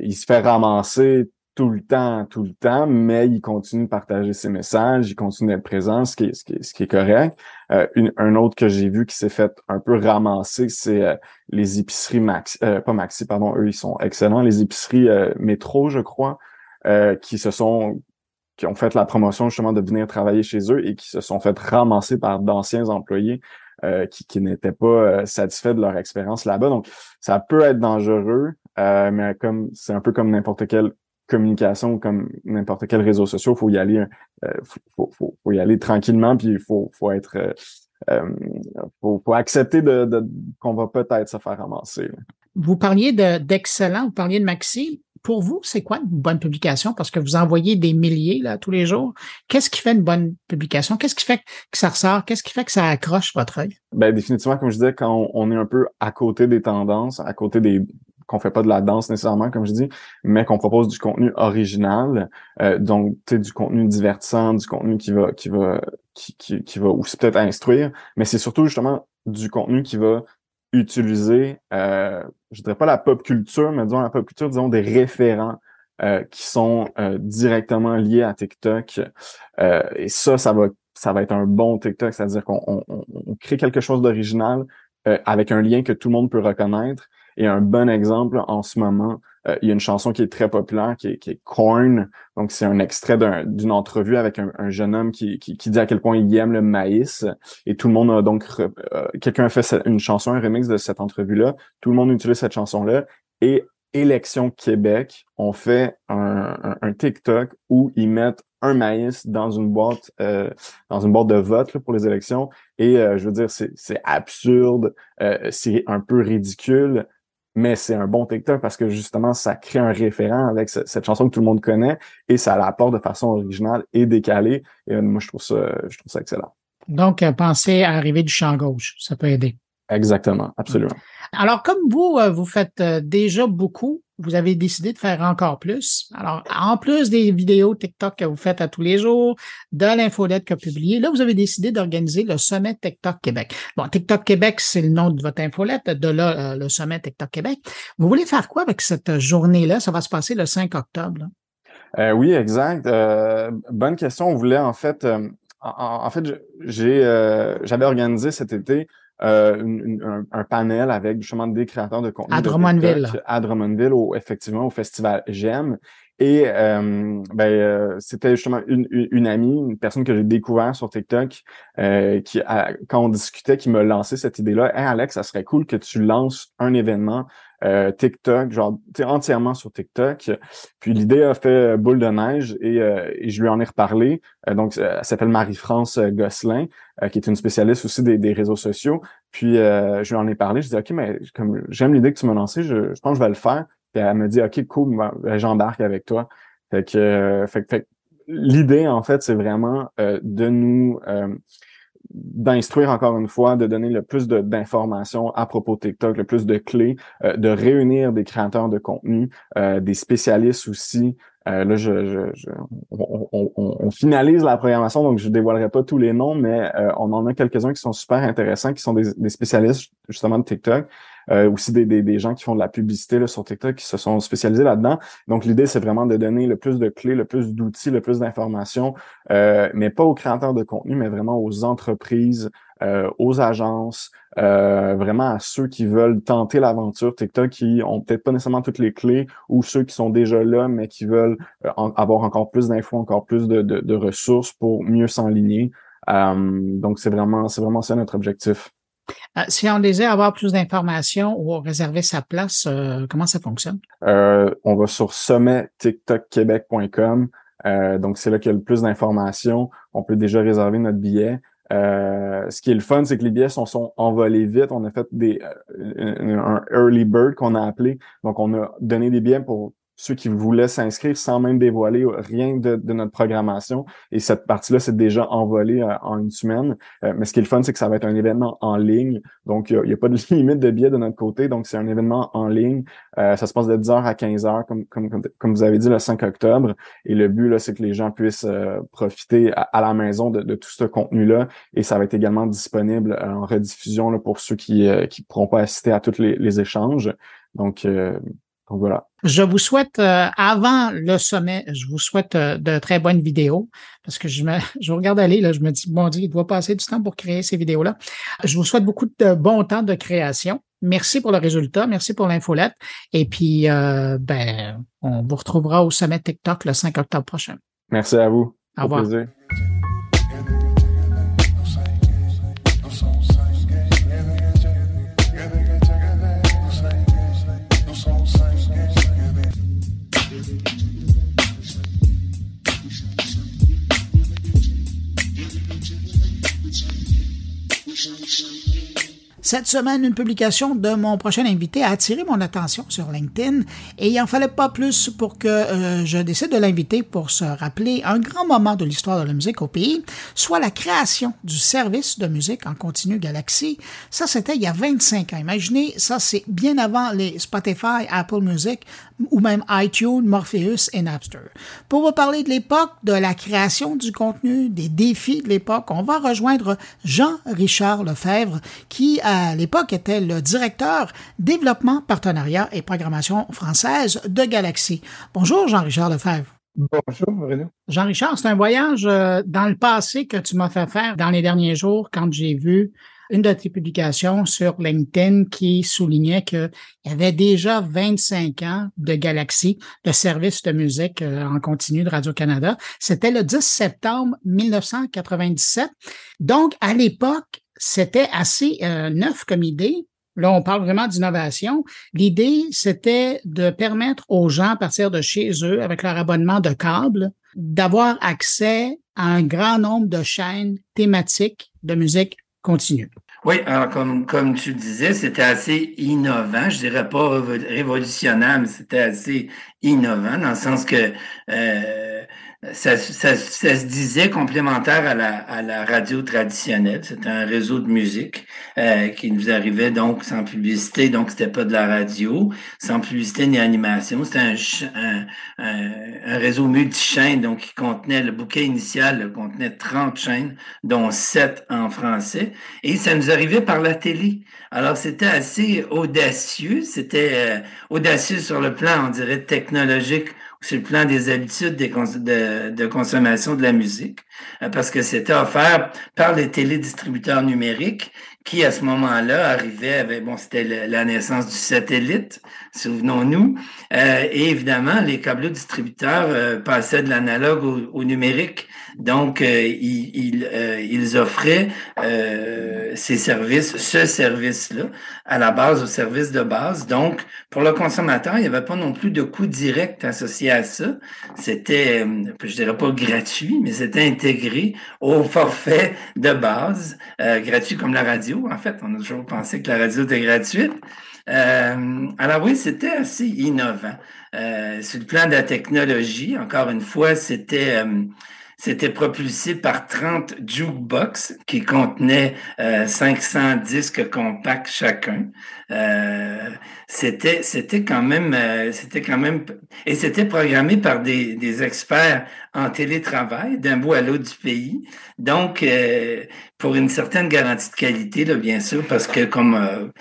il se fait ramasser tout le temps, tout le temps, mais il continue de partager ses messages, il continue d'être présent, ce qui est, ce qui est, ce qui est correct. Euh, une, un autre que j'ai vu qui s'est fait un peu ramasser, c'est euh, les épiceries Maxi, euh, pas Maxi, pardon, eux ils sont excellents, les épiceries métro, je crois, qui se sont qui ont fait la promotion justement de venir travailler chez eux et qui se sont fait ramasser par d'anciens employés qui, qui n'étaient pas satisfaits de leur expérience là-bas. Donc, ça peut être dangereux, mais comme c'est un peu comme n'importe quel communication comme n'importe quel réseau social, faut y aller, euh, faut, faut, faut, y aller tranquillement, puis il faut, faut être, euh, euh faut, faut, accepter de, de qu'on va peut-être se faire ramasser. Vous parliez d'excellent, vous parliez de Maxi. Pour vous, c'est quoi une bonne publication? Parce que vous envoyez des milliers là tous les jours. Qu'est-ce qui fait une bonne publication? Qu'est-ce qui fait que ça ressort? Qu'est-ce qui fait que ça accroche votre œil? Ben définitivement, comme je disais, quand on est un peu à côté des tendances, à côté des, qu'on fait pas de la danse nécessairement, comme je dis, mais qu'on propose du contenu original, euh, donc du contenu divertissant, du contenu qui va qui va qui, qui, qui va aussi peut-être instruire, mais c'est surtout justement du contenu qui va utiliser, euh, je dirais pas la pop culture, mais disons la pop culture, disons des référents euh, qui sont euh, directement liés à TikTok. Euh, et ça, ça va ça va être un bon TikTok, c'est-à-dire qu'on on, on crée quelque chose d'original avec un lien que tout le monde peut reconnaître et un bon exemple en ce moment, euh, il y a une chanson qui est très populaire, qui est, qui est Corn. Donc, c'est un extrait d'une entrevue avec un, jeune homme qui, qui, dit à quel point il aime le maïs. Et tout le monde a donc... Euh, quelqu'un a fait une chanson, un remix de cette entrevue-là. Tout le monde utilise cette chanson-là. Et Élection Québec ont fait un, TikTok où ils mettent un maïs dans une boîte euh, dans une boîte de vote pour les élections et je veux dire c'est absurde c'est un peu ridicule mais c'est un bon TikTok parce que justement, ça crée un référent avec cette chanson que tout le monde connaît et ça l'apporte de façon originale et décalée. Et euh, moi, je trouve ça, je trouve ça excellent. Donc, euh, pensez à arriver du champ gauche, ça peut aider. Exactement, absolument. Alors, comme vous, euh, vous faites déjà beaucoup, vous avez décidé de faire encore plus. Alors, en plus des vidéos TikTok que vous faites à tous les jours, de l'infolette que vous publiez, là, vous avez décidé d'organiser le sommet TikTok Québec. Bon, TikTok Québec, c'est le nom de votre infolette, de là, euh, le sommet TikTok Québec. Vous voulez faire quoi avec cette journée-là? Ça va se passer le 5 octobre. Euh, oui, exact. Euh, bonne question. On voulait, en fait, en, fait, j'ai, j'avais organisé cet été euh, un, panel avec justement des créateurs de contenu. À Drummondville. à Drummondville, au, effectivement, au festival J'aime. Et euh, ben, euh, c'était justement une, une, amie, une personne que j'ai découvert sur TikTok, qui, quand on discutait, qui me lançait cette idée-là. Hey Alex, ça serait cool que tu lances un événement euh, TikTok, genre entièrement sur TikTok. Puis l'idée a fait boule de neige et, euh, je lui en ai reparlé. Euh, donc, elle s'appelle Marie-France Gosselin, qui est une spécialiste aussi des, réseaux sociaux. Puis je lui en ai parlé. Je dis OK, mais comme j'aime l'idée que tu m'as lancé, je, je, pense que je vais le faire. Puis elle me dit OK, cool, ben, j'embarque avec toi. Fait que, fait, fait l'idée, en fait, c'est vraiment de nous d'instruire encore une fois, de donner le plus d'informations à propos de TikTok, le plus de clés, euh, de réunir des créateurs de contenu, euh, des spécialistes aussi. Euh, là, on, finalise la programmation, donc je dévoilerai pas tous les noms, mais on en a quelques-uns qui sont super intéressants, qui sont des, spécialistes justement de TikTok. Euh, aussi des, des, des, gens qui font de la publicité là, sur TikTok qui se sont spécialisés là-dedans. Donc l'idée, c'est vraiment de donner le plus de clés, le plus d'outils, le plus d'informations, euh, mais pas aux créateurs de contenu, mais vraiment aux entreprises, euh, aux agences, euh, vraiment à ceux qui veulent tenter l'aventure TikTok, qui ont peut-être pas nécessairement toutes les clés, ou ceux qui sont déjà là, mais qui veulent euh, avoir encore plus d'infos, encore plus de, de, de ressources pour mieux s'enligner. donc c'est vraiment, c'est vraiment ça notre objectif. Euh, si on désire avoir plus d'informations ou réserver sa place, euh, comment ça fonctionne? Euh, on va sur sommettiktokquebec.com. donc, c'est là qu'il y a le plus d'informations. On peut déjà réserver notre billet. Ce qui est le fun, c'est que les billets sont, sont envolés vite. On a fait des un early bird qu'on a appelé. Donc, on a donné des billets pour ceux qui voulaient s'inscrire sans même dévoiler rien de, notre programmation. Et cette partie-là, c'est déjà envolé euh, en une semaine. Euh, mais ce qui est le fun, c'est que ça va être un événement en ligne. Donc, il n'y a, pas de (laughs) limite de billets de notre côté. Donc, c'est un événement en ligne. Euh, ça se passe de 10h à 15h, comme, comme, comme, vous avez dit, le 5 octobre. Et le but, là, c'est que les gens puissent profiter à, la maison de, tout ce contenu-là. Et ça va être également disponible en rediffusion là, pour ceux qui ne pourront pas assister à tous les, les échanges. Donc, donc voilà. Je vous souhaite, euh, avant le sommet, je vous souhaite euh, de très bonnes vidéos parce que je me, (laughs) je regarde aller, là, je me dis, bon Dieu, il doit passer du temps pour créer ces vidéos-là. Je vous souhaite beaucoup de bon temps de création. Merci pour le résultat, merci pour l'infolette. Et puis, euh, ben, on vous retrouvera au sommet TikTok le 5 octobre prochain. Merci à vous. Au revoir. Cette semaine, une publication de mon prochain invité a attiré mon attention sur LinkedIn et il en fallait pas plus pour que euh, je décide de l'inviter pour se rappeler un grand moment de l'histoire de la musique au pays, soit la création du service de musique en continu Galaxy. Ça, c'était il y a 25 ans. Imaginez, ça, c'est bien avant les Spotify, Apple Music ou même iTunes, Morpheus et Napster. Pour vous parler de l'époque, de la création du contenu, des défis de l'époque, on va rejoindre Jean-Richard Lefebvre qui à l'époque était le directeur développement, partenariat et programmation française de Galaxy. Bonjour Jean-Richard Lefebvre. Bonjour Bruno. Jean-Richard, c'est un voyage euh, dans le passé que tu m'as fait faire dans les derniers jours quand j'ai vu une de tes publications sur LinkedIn qui soulignait qu'il y avait déjà 25 ans de Galaxy, le service de musique euh, en continu de Radio-Canada. C'était le 10 septembre 1997. Donc, à l'époque, c'était assez euh, neuf comme idée. Là, on parle vraiment d'innovation. L'idée, c'était de permettre aux gens, à partir de chez eux, avec leur abonnement de câble, d'avoir accès à un grand nombre de chaînes thématiques de musique continue. Oui, alors comme, comme tu disais, c'était assez innovant. Je dirais pas révolutionnaire, mais c'était assez innovant dans le sens que euh, ça, ça, ça, se disait complémentaire à la, à la radio traditionnelle. C'était un réseau de musique euh, qui nous arrivait donc sans publicité, donc c'était pas de la radio, sans publicité ni animation. C'était un, un, un, réseau multi-chaînes, donc qui contenait le bouquet initial, contenait 30 chaînes, dont 7 en français. Et ça nous arrivait par la télé. Alors c'était assez audacieux, c'était euh, audacieux sur le plan, on dirait, technologique sur le plan des habitudes de, consommation de la musique, euh, parce que c'était offert par les télédistributeurs numériques qui, à ce moment-là, arrivaient avec, bon, c'était la naissance du satellite, souvenons-nous, euh, et évidemment, les câbles distributeurs euh, passaient de l'analogue au, numérique, donc ils, ils, ils, offraient ces services, ce service-là, à la base, au service de base. Donc, pour le consommateur, il n'y avait pas non plus de coût direct associé à ça. C'était, euh, je dirais pas gratuit, mais c'était intégré au forfait de base, euh, gratuit comme la radio. En fait, on a toujours pensé que la radio était gratuite. Euh, alors oui, c'était assez innovant. Euh, sur le plan de la technologie, encore une fois, c'était c'était propulsé par 30 jukebox qui contenaient 500 euh, disques compacts chacun. Euh, c'était c'était quand même euh, c'était quand même et c'était programmé par des, des experts en télétravail d'un bout à l'autre du pays. Donc pour une certaine garantie de qualité là, bien sûr parce que comme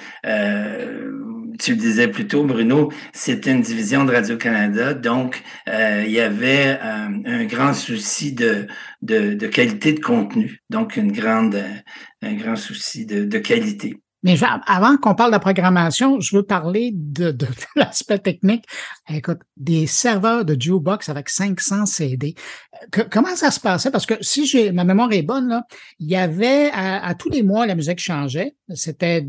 tu le disais plus tôt, Bruno, c'était une division de Radio-Canada, donc euh, il y avait euh, un grand souci de, de, qualité de contenu, donc une grande, un grand souci de, de qualité. Mais avant qu'on parle de la programmation, je veux parler de, de, (laughs) l'aspect technique. Écoute, des serveurs de Jukebox avec 500 CD. Comment ça se passait? Parce que si j'ai ma mémoire est bonne, là, il y avait à, tous les mois la musique changeait. C'était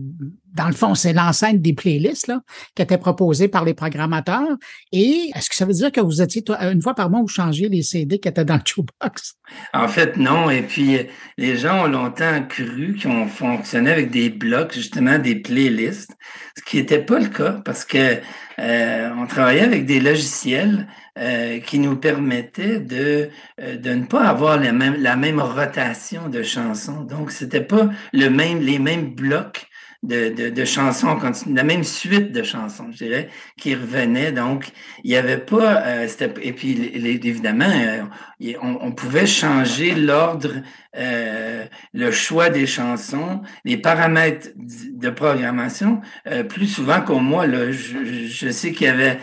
dans le fond, c'est l'enceinte des playlists là, qui étaient proposées par les programmateurs. Et est-ce que ça veut dire que vous étiez une fois par mois vous changiez les CD qui étaient dans le jukebox? En fait, non. Et puis les gens ont longtemps cru qu'on fonctionnait avec des blocs, justement des playlists, ce qui n'était pas le cas parce que euh, on travaillait avec des logiciels euh, qui nous permettaient de, euh, de ne pas avoir la même, la même rotation de chansons. Donc, c'était pas le même, les mêmes blocs de, de, de chansons, la même suite de chansons, je dirais, qui revenaient. Donc, il n'y avait pas, euh, et puis évidemment, on, on, pouvait changer l'ordre, euh, le choix des chansons, les paramètres de programmation euh, plus souvent qu'au mois. Là, je, je sais qu'il y avait,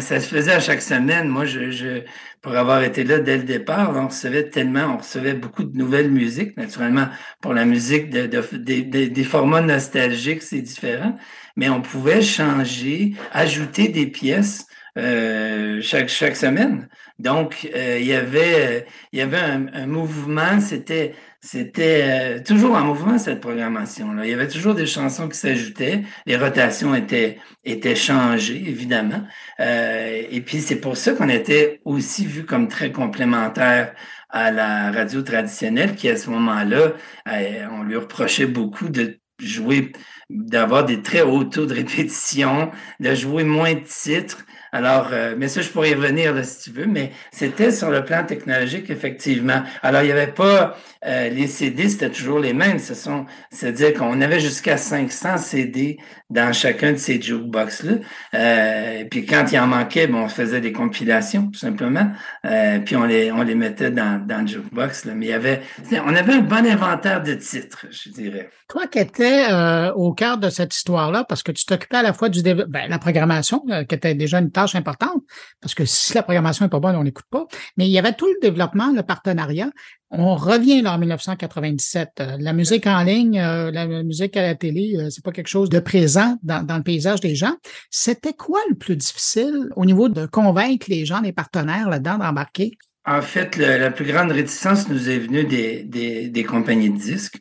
ça se faisait à chaque semaine. Moi, je, je pour avoir été là dès le départ, on recevait tellement, on recevait beaucoup de nouvelles musiques. Naturellement, pour la musique de, de, des formats nostalgiques, c'est différent, mais on pouvait changer, ajouter des pièces euh, chaque, chaque semaine. Donc, euh, il y avait, il y avait un, mouvement, c'était c'était euh, toujours en mouvement cette programmation-là. Il y avait toujours des chansons qui s'ajoutaient, les rotations étaient, étaient changées, évidemment. Euh, et puis c'est pour ça qu'on était aussi vu comme très complémentaire à la radio traditionnelle, qui à ce moment-là, euh, on lui reprochait beaucoup de jouer, d'avoir des très hauts taux de répétition, de jouer moins de titres. Alors, euh, mais ça, je pourrais y revenir là, si tu veux, mais c'était sur le plan technologique, effectivement. Alors, il n'y avait pas euh, les CD, c'était toujours les mêmes. Ce sont, c'est-à-dire qu'on avait jusqu'à 500 CD dans chacun de ces jukebox-là. Euh, puis quand il en manquait, bon, on faisait des compilations, tout simplement. Euh, puis on les, on les mettait dans, dans le jukebox. Là. Mais il y avait, on avait un bon inventaire de titres, je dirais. Toi qui étais euh, au cœur de cette histoire-là, parce que tu t'occupais à la fois du ben, la programmation, euh, qui était déjà une tâche importante, parce que si la programmation n'est pas bonne, on n'écoute pas. Mais il y avait tout le développement, le partenariat. On revient là en 1997. Euh, la musique en ligne, euh, la musique à la télé, euh, c'est pas quelque chose de présent dans, le paysage des gens. C'était quoi le plus difficile au niveau de convaincre les gens, les partenaires là-dedans d'embarquer? En fait, la plus grande réticence nous est venue des, des, compagnies de disques,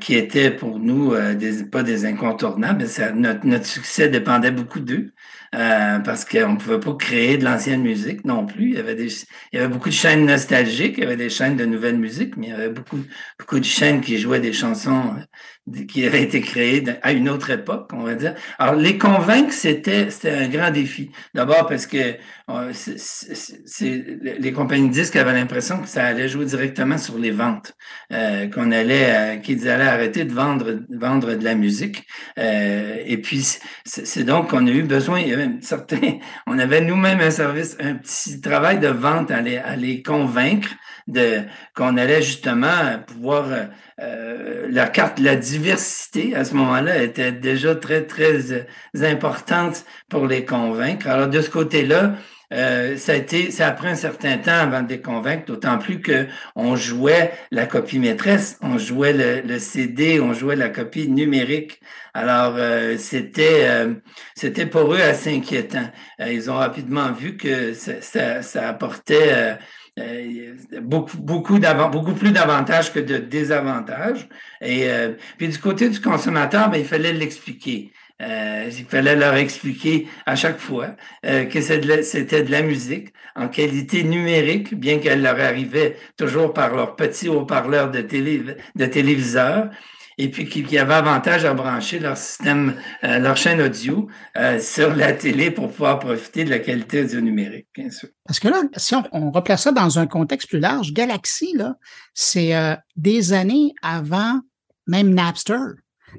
qui étaient pour nous des, pas des incontournables. Ça, notre, notre succès dépendait beaucoup d'eux. Euh, parce qu'on ne pouvait pas créer de l'ancienne musique non plus. Il y, avait des, il y avait beaucoup de chaînes nostalgiques, il y avait des chaînes de nouvelle musique, mais il y avait beaucoup, beaucoup de chaînes qui jouaient des chansons euh, qui avaient été créées à une autre époque, on va dire. Alors, les convaincre, c'était, c'était un grand défi. D'abord parce que euh, c'est, les compagnies disques avaient l'impression que ça allait jouer directement sur les ventes, euh, qu'on allait, qu'ils allaient arrêter de vendre, vendre de la musique. et puis, c'est, donc qu'on a eu besoin, certain, (laughs) on avait nous-mêmes un service, un petit travail de vente à les, à les convaincre de qu'on allait justement pouvoir euh, la carte, la diversité à ce moment-là était déjà très très importante pour les convaincre. Alors de ce côté-là, euh, ça a été, ça a pris un certain temps avant de les convaincre, d'autant plus que on jouait la copie maîtresse, on jouait le, le CD, on jouait la copie numérique. Alors euh, c'était, euh, c'était pour eux assez inquiétant. ils ont rapidement vu que ça, ça apportait beaucoup, beaucoup, beaucoup plus d'avantages que de désavantages. Et puis du côté du consommateur, ben, il fallait l'expliquer. Euh, il fallait leur expliquer à chaque fois euh, que c'était de, la musique en qualité numérique, bien qu'elle leur arrivait toujours par leur petit haut-parleur de, télé, de téléviseur, et puis qu'il y avait avantage à brancher leur système, euh, leur chaîne audio euh, sur la télé pour pouvoir profiter de la qualité audio numérique, bien sûr. Parce que là, si on, on replace ça dans un contexte plus large, Galaxy, là, c'est euh, des années avant même Napster.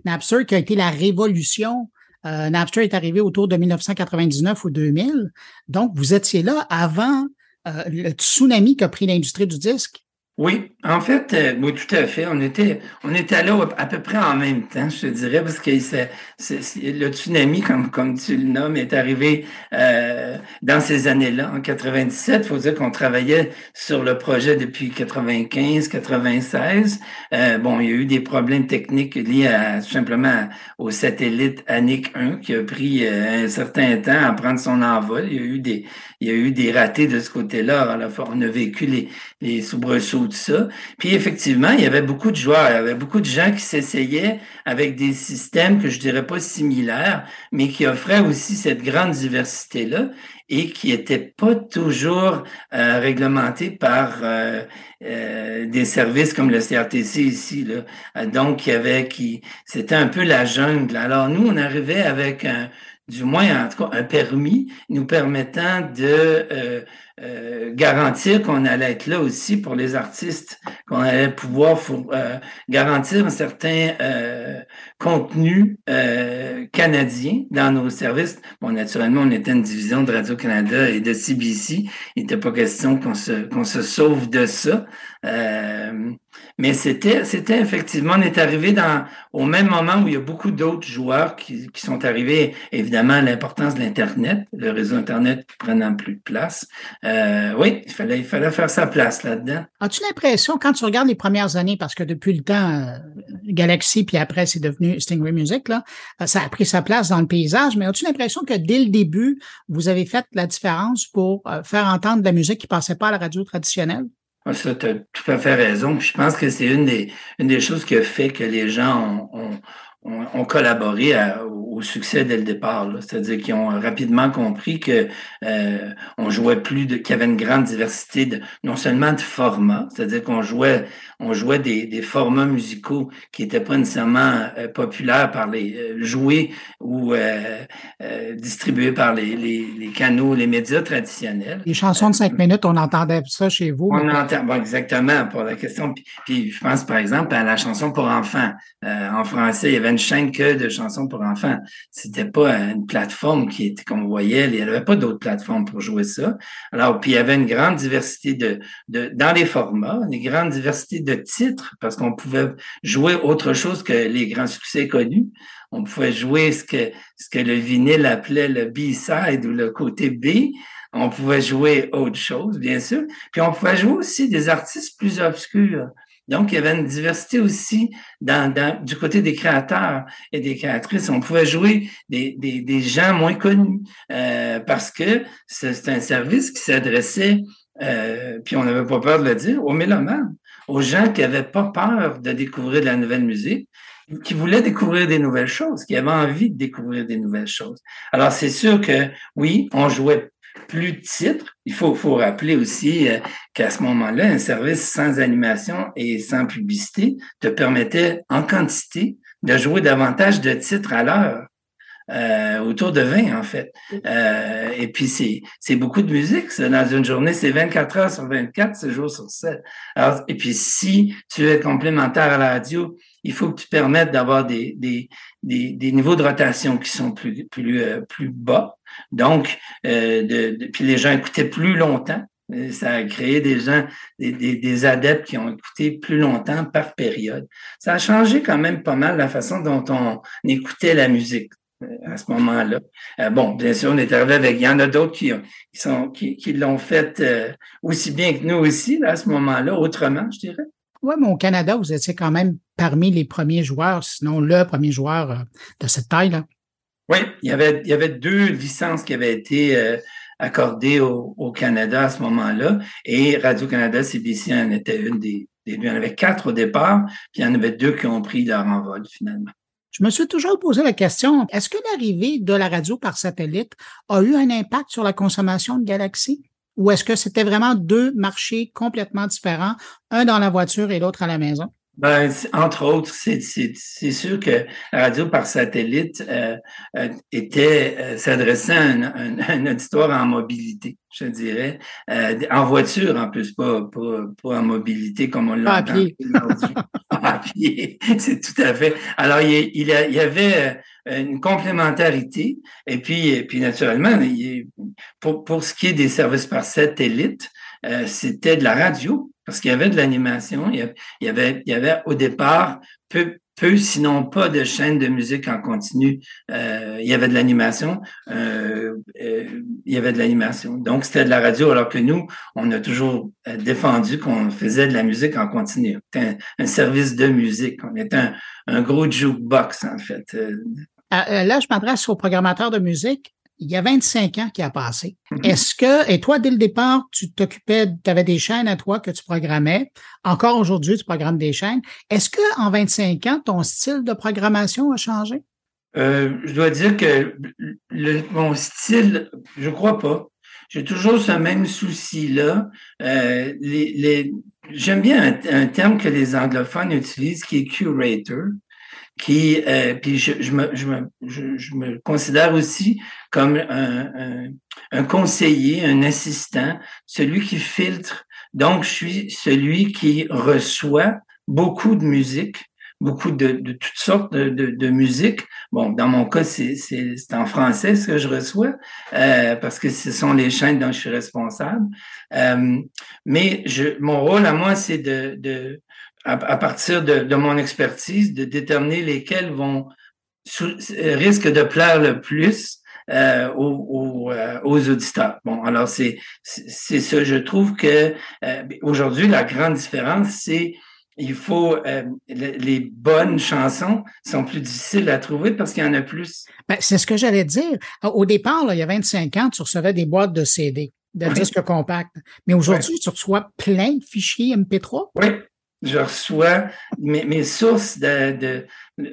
Napster qui a été la révolution. Euh, Napster est arrivé autour de 1999 ou 2000. Donc, vous étiez là avant euh, le tsunami qu'a pris l'industrie du disque. Oui, en fait, euh, oui, tout à fait. On était, on était là à peu près en même temps, je te dirais, parce que le tsunami, comme, comme tu le nommes, est arrivé euh, dans ces années-là, en 97. Il faut dire qu'on travaillait sur le projet depuis 95, 96. Euh, bon, il y a eu des problèmes techniques liés à, tout simplement au satellite Annick 1 qui a pris euh, un certain temps à prendre son envol. Il y a eu des, il y a eu des ratés de ce côté-là. On a vécu les, les soubresauts de ça. Puis effectivement, il y avait beaucoup de joueurs, il y avait beaucoup de gens qui s'essayaient avec des systèmes que je dirais pas similaires, mais qui offraient aussi cette grande diversité-là et qui n'étaient pas toujours euh, réglementés par euh, euh, des services comme le CRTC ici. Là. Donc, il y avait qui, c'était un peu la jungle. Alors nous, on arrivait avec un, du moins en tout cas un permis nous permettant de euh, euh, garantir qu'on allait être là aussi pour les artistes, qu'on allait pouvoir euh, garantir un certain contenu canadien dans nos services. Bon, naturellement, on était une division de Radio-Canada et de CBC. Il n'était pas question qu'on se, qu'on se sauve de ça. Mais c'était, c'était effectivement, on est arrivé dans, au même moment où il y a beaucoup d'autres joueurs qui, qui sont arrivés. Évidemment, l'importance de l'Internet, le réseau Internet prenant plus de place. Euh, oui, il fallait, il fallait faire sa place là-dedans. As-tu l'impression, quand tu regardes les premières années, parce que depuis le temps, euh, Galaxy, puis après, c'est devenu Stingray Music, là, euh, ça a pris sa place dans le paysage, mais as-tu l'impression que dès le début, vous avez fait la différence pour faire entendre de la musique qui passait pas à la radio traditionnelle? Ah, ça, tu as tout à fait raison. je pense que c'est une des, une des choses qui a fait que les gens ont, ont, collaboré au succès dès le départ. C'est-à-dire qu'ils ont rapidement compris que euh, on jouait plus de, qu'il y avait une grande diversité de, non seulement de formats, c'est-à-dire qu'on jouait on jouait des, des formats musicaux qui n'étaient pas nécessairement euh, populaires par les euh, joués ou euh, euh, distribués par les, les, les, canaux, les médias traditionnels. Les chansons de cinq minutes, on entendait ça chez vous. On entend, bon, exactement, pour la question. Puis, puis, je pense par exemple à la chanson pour enfants. en français, il y avait une chaîne que de chansons pour enfants. C'était pas une plateforme qui était qu'on voyait. Il n'y avait pas d'autres plateformes pour jouer ça. Alors, puis il y avait une grande diversité de, dans les formats, une grande diversité de de titres parce qu'on pouvait jouer autre chose que les grands succès connus. On pouvait jouer ce que, ce que le vinyle appelait le B-side ou le côté B. On pouvait jouer autre chose, bien sûr. Puis on pouvait jouer aussi des artistes plus obscurs. Donc, il y avait une diversité aussi du côté des créateurs et des créatrices. On pouvait jouer des gens moins connus euh, parce que c'est un service qui s'adressait, euh, puis on n'avait pas peur de le dire, aux mélomanes aux gens qui n'avaient pas peur de découvrir de la nouvelle musique, qui voulaient découvrir des nouvelles choses, qui avaient envie de découvrir des nouvelles choses. Alors, c'est sûr que oui, on jouait plus de titres. Il faut, faut rappeler aussi euh, qu'à ce moment-là, un service sans animation et sans publicité te permettait en quantité de jouer davantage de titres à l'heure. Euh, autour de 20 en fait. Euh, et puis c'est c'est beaucoup de musique. Ça. Dans une journée, c'est 24 heures sur 24, 7 jours sur 7. Alors, et puis si tu es complémentaire à la radio, il faut que tu permettes d'avoir des, des, des, des, niveaux de rotation qui sont plus plus euh, plus bas. Donc, euh, de, puis les gens écoutaient plus longtemps. Ça a créé des gens, des, des, des, adeptes qui ont écouté plus longtemps par période. Ça a changé quand même pas mal la façon dont on écoutait la musique à ce moment-là. Euh, bon, bien sûr, on est arrivé avec. Il y en a d'autres qui, qui, sont qui, qui l'ont fait euh, aussi bien que nous aussi à ce moment-là, autrement, je dirais. Oui, mais au Canada, vous étiez quand même parmi les premiers joueurs, sinon le premier joueur euh, de cette taille-là. Oui, il y avait, il y avait deux licences qui avaient été accordées au, au, Canada à ce moment-là, et Radio-Canada, CBC en était une des, des deux. Il y en avait quatre au départ, puis il y en avait deux qui ont pris leur envol finalement. Je me suis toujours posé la question, est-ce que l'arrivée de la radio par satellite a eu un impact sur la consommation de Galaxy? Ou est-ce que c'était vraiment deux marchés complètement différents, un dans la voiture et l'autre à la maison? Ben, entre autres, c'est sûr que la radio par satellite euh, euh était euh, s'adressait à un, un, (laughs) auditoire en mobilité, je dirais, euh, en voiture en plus, pas, pas, pas en mobilité comme on l'entend aujourd'hui. (laughs) à pied, (laughs) c'est tout à fait. Alors, il, il, il y avait une complémentarité et puis, et puis naturellement, il, pour, pour ce qui est des services par satellite, c'était de la radio parce qu'il y avait de l'animation, il y avait, il y avait au départ peu, peu, sinon pas de chaînes de musique en continu. Euh, il y avait de l'animation. Euh, euh, il y avait de l'animation. Donc, c'était de la radio, alors que nous, on a toujours défendu qu'on faisait de la musique en continu. C'était un, service de musique. On était un, un gros jukebox, en fait. là, je m'adresse aux programmateurs de musique il y a 25 ans qui a passé. Mm-hmm. Est-ce que, et toi, dès le départ, tu t'occupais, tu avais des chaînes à toi que tu programmais? Encore aujourd'hui, tu programmes des chaînes. Est-ce que en 25 ans, ton style de programmation a changé? Euh, je dois dire que le, mon style, je crois pas. J'ai toujours ce même souci-là. Euh, les, les, J'aime bien un, un, terme que les anglophones utilisent qui est curator qui euh, puis je, je, me, je, me, je, me considère aussi comme un, un, un, conseiller, un assistant, celui qui filtre. Donc, je suis celui qui reçoit beaucoup de musique, beaucoup de, de toutes sortes de, de, de, musique. Bon, dans mon cas, c'est en français ce que je reçois, euh, parce que ce sont les chaînes dont je suis responsable. Euh, mais je, mon rôle à moi, c'est de, de à, partir de, de, mon expertise, de déterminer lesquels vont risquent de plaire le plus euh, aux, euh, aux, auditeurs. Bon, alors c'est c'est ça. Je trouve que euh, aujourd'hui la grande différence, c'est il faut euh, les bonnes chansons sont plus difficiles à trouver parce qu'il y en a plus. Ben, c'est ce que j'allais dire. Au départ, là, il y a 25 ans, tu recevais des boîtes de CD, de disques compacts. Mais aujourd'hui, tu reçois plein de fichiers MP3. Oui, je reçois mes, sources de,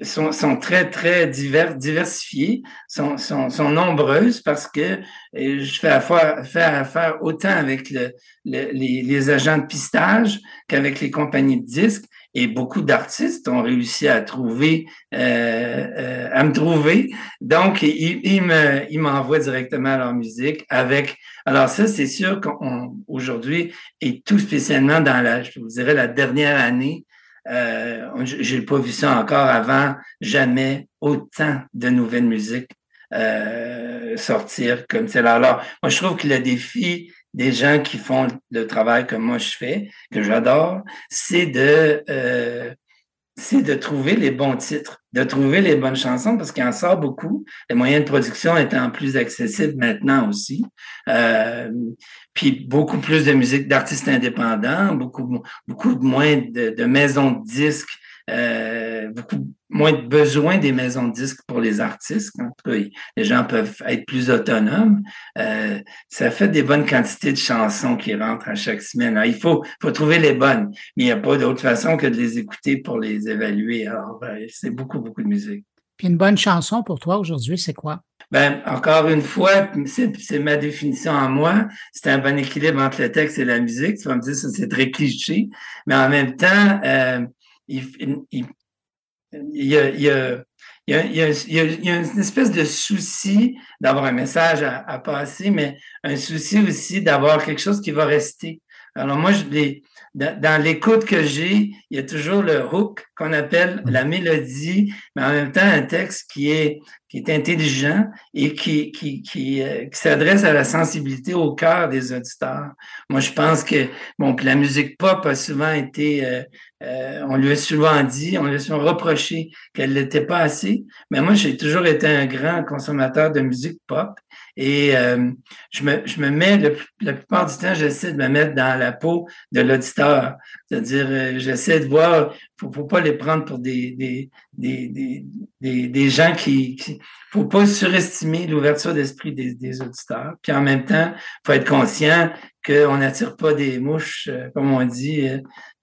sont, sont, très très divers, diversifiées, sont, sont, sont, nombreuses parce que je fais affaire, affaire autant avec le, le, les, les, agents de pistage qu'avec les compagnies de disques et beaucoup d'artistes ont réussi à trouver, euh, euh, à me trouver. Donc, ils, me, m'envoient directement leur musique avec. Alors ça, c'est sûr qu'aujourd'hui et tout spécialement dans la, je vous dirais la dernière année, euh, j'ai pas vu ça encore avant, jamais autant de nouvelles musiques euh, sortir comme celle-là. Alors, moi, je trouve que le défi des gens qui font le travail que moi je fais, que j'adore, c'est de euh, c'est de trouver les bons titres, de trouver les bonnes chansons, parce qu'il en sort beaucoup. Les moyens de production étant plus accessibles maintenant aussi. Euh, puis beaucoup plus de musique d'artistes indépendants, beaucoup, beaucoup moins de, de maisons de disques euh, beaucoup moins de besoin des maisons de disques pour les artistes. En tout cas, les gens peuvent être plus autonomes. Euh, ça fait des bonnes quantités de chansons qui rentrent à chaque semaine. il faut, faut trouver les bonnes, mais il n'y a pas d'autre façon que de les écouter pour les évaluer. Alors, ben, c'est beaucoup, beaucoup de musique. Puis une bonne chanson pour toi aujourd'hui, c'est quoi? Ben, encore une fois, c'est ma définition en moi. C'est un bon équilibre entre le texte et la musique. Tu vas me dire, ça, c'est très cliché. Mais en même temps, euh, il, il, y a, il, y a, il, y a, il, y a, une espèce de souci d'avoir un message à, à, passer, mais un souci aussi d'avoir quelque chose qui va rester. Alors moi, je, les, dans, l'écoute que j'ai, il y a toujours le hook qu'on appelle la mélodie, mais en même temps un texte qui est qui est intelligent et qui qui qui, euh, qui s'adresse à la sensibilité au cœur des auditeurs. Moi, je pense que bon, la musique pop a souvent été, euh, euh, on lui a souvent dit, on lui a souvent reproché qu'elle n'était pas assez. Mais moi, j'ai toujours été un grand consommateur de musique pop et euh, je, me, je me mets, le, la plupart du temps, j'essaie de me mettre dans la peau de l'auditeur. C'est-à-dire, euh, j'essaie de voir, faut, faut pas les prendre pour des, des, des, des, des, gens qui, qui faut pas surestimer l'ouverture d'esprit des, des auditeurs. Puis en même temps, faut être conscient qu'on n'attire pas des mouches, euh, comme on dit,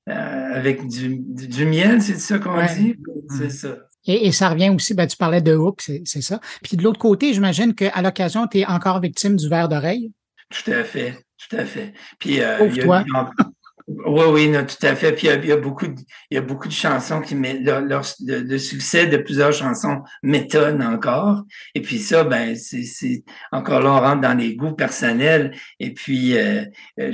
avec du, du, miel, c'est ça qu'on dit? C'est ça. Et, ça revient aussi, ben, tu parlais de hook, c'est ça. Puis de l'autre côté, j'imagine qu'à l'occasion, tu es encore victime du verre d'oreille. Tout à fait, tout à fait. Puis, euh, il y a, oui, oui, non, tout à fait. Puis il y a, beaucoup, de, y a beaucoup de chansons qui mettent le, succès de plusieurs chansons m'étonne encore. Et puis ça, ben, c'est encore là, on rentre dans les goûts personnels. Et puis, euh, euh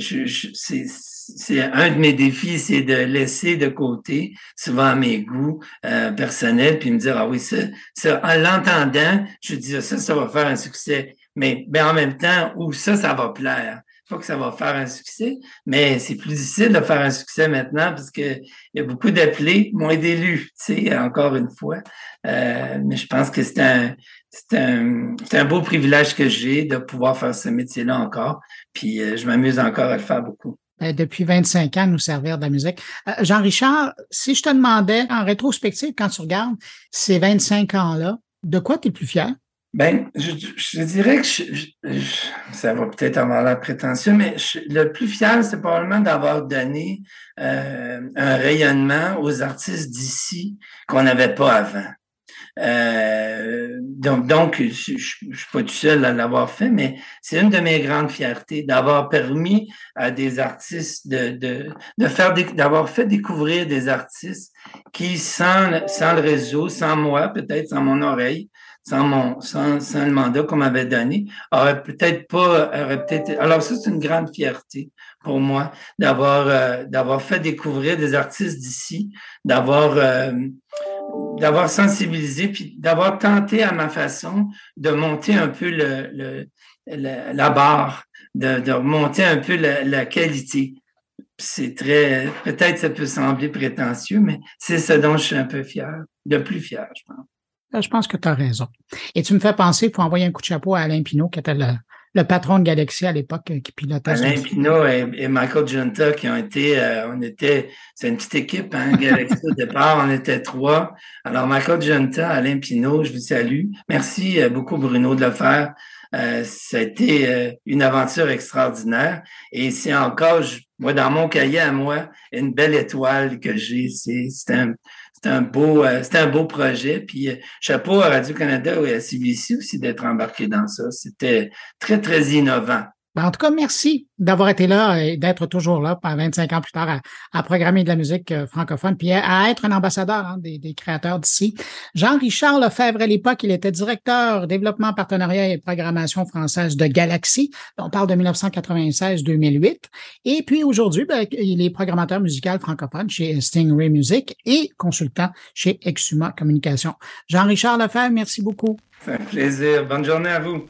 c'est un de mes défis, c'est de laisser de côté souvent mes goûts euh, personnels, puis me dire ah oui, ça, ça en l'entendant, je dis ça, ça va faire un succès. Mais ben, en même temps, où ça, ça va plaire. Pas que ça va faire un succès, mais c'est plus difficile de faire un succès maintenant parce qu'il y a beaucoup d'appelés, moins d'élus, tu sais, encore une fois. Euh, mais je pense que c'est un, c'est un, un, beau privilège que j'ai de pouvoir faire ce métier-là encore. Puis euh, je m'amuse encore à le faire beaucoup. Ben, depuis 25 ans, nous servir de la musique. Euh, Jean-Richard, si je te demandais en rétrospective, quand tu regardes ces 25 ans-là, de quoi tu es plus fier? Ben, je, je dirais que je, ça va peut-être avoir la prétention, mais le plus fier, c'est probablement d'avoir donné euh, un rayonnement aux artistes d'ici qu'on n'avait pas avant. Euh, donc, donc je, je, suis pas tout seul à l'avoir fait, mais c'est une de mes grandes fiertés d'avoir permis à des artistes de, de, de faire d'avoir fait découvrir des artistes qui, sans, sans le réseau, sans moi, peut-être sans mon oreille, sans mon sans, sans le mandat qu'on m'avait donné, aurait peut-être pas aurait peut-être alors ça c'est une grande fierté pour moi d'avoir euh, d'avoir fait découvrir des artistes d'ici, d'avoir euh, d'avoir sensibilisé puis d'avoir tenté à ma façon de monter un peu le, la barre, de, de remonter un peu la, la qualité. C'est très, peut-être ça peut sembler prétentieux, mais c'est ce dont je suis un peu fier, le plus fier, je pense. Je pense que tu as raison. Et tu me fais penser, pour envoyer un coup de chapeau à Alain Pinault, qui était le, patron de Galaxy à l'époque euh, qui pilotait. Alain Pinault et, Michael Junta qui ont été, euh, on était, c'est une petite équipe, hein, Galaxy au départ, on était trois. Alors Michael Junta, Alain Pinault, je vous salue. Merci euh, beaucoup Bruno de le faire. Euh, ça a été une aventure extraordinaire et c'est encore, moi dans mon cahier à moi, une belle étoile que j'ai. C'est un, c'était un beau, euh, un beau projet. Puis euh, chapeau à Radio-Canada et à CBC aussi d'être embarqué dans ça. C'était très, très innovant. Ben, en tout cas, merci d'avoir été là et d'être toujours là, par 25 ans plus tard, à, programmer de la musique euh, francophone, puis à, être un ambassadeur hein, des, créateurs d'ici. Jean-Richard Lefebvre, à l'époque, il était directeur développement, partenariat et programmation française de Galaxy. On parle de 1996-2008. Et puis aujourd'hui, ben, il est programmateur musical francophone chez Stingray Music et consultant chez Exuma Communication. Jean-Richard Lefebvre, merci beaucoup. C'est un plaisir. Bonne journée à vous.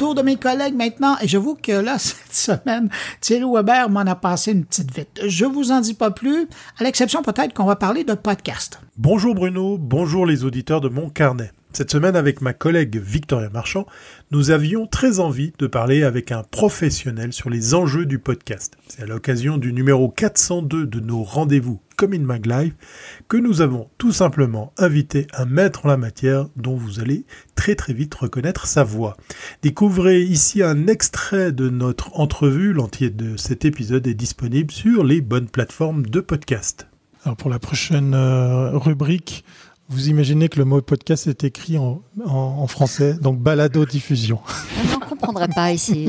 Autour de mes collègues maintenant, et j'avoue que là, (laughs) cette semaine, Thierry Weber m'en a passé une petite vite. Je vous en dis pas plus, à l'exception peut-être qu'on va parler de podcast. Bonjour Bruno, bonjour les auditeurs de mon carnet. Cette semaine, avec ma collègue Victoria Marchand, nous avions très envie de parler avec un professionnel sur les enjeux du podcast. C'est à l'occasion du numéro 402 de nos rendez-vous comme in Mag Live que nous avons tout simplement invité un maître en la matière dont vous allez très très vite reconnaître sa voix. Découvrez ici un extrait de notre entrevue. L'entier de cet épisode est disponible sur les bonnes plateformes de podcast. Alors pour la prochaine euh, rubrique, vous imaginez que le mot podcast est écrit en, en, français, donc balado-diffusion. (laughs) On ne comprendrait pas ici.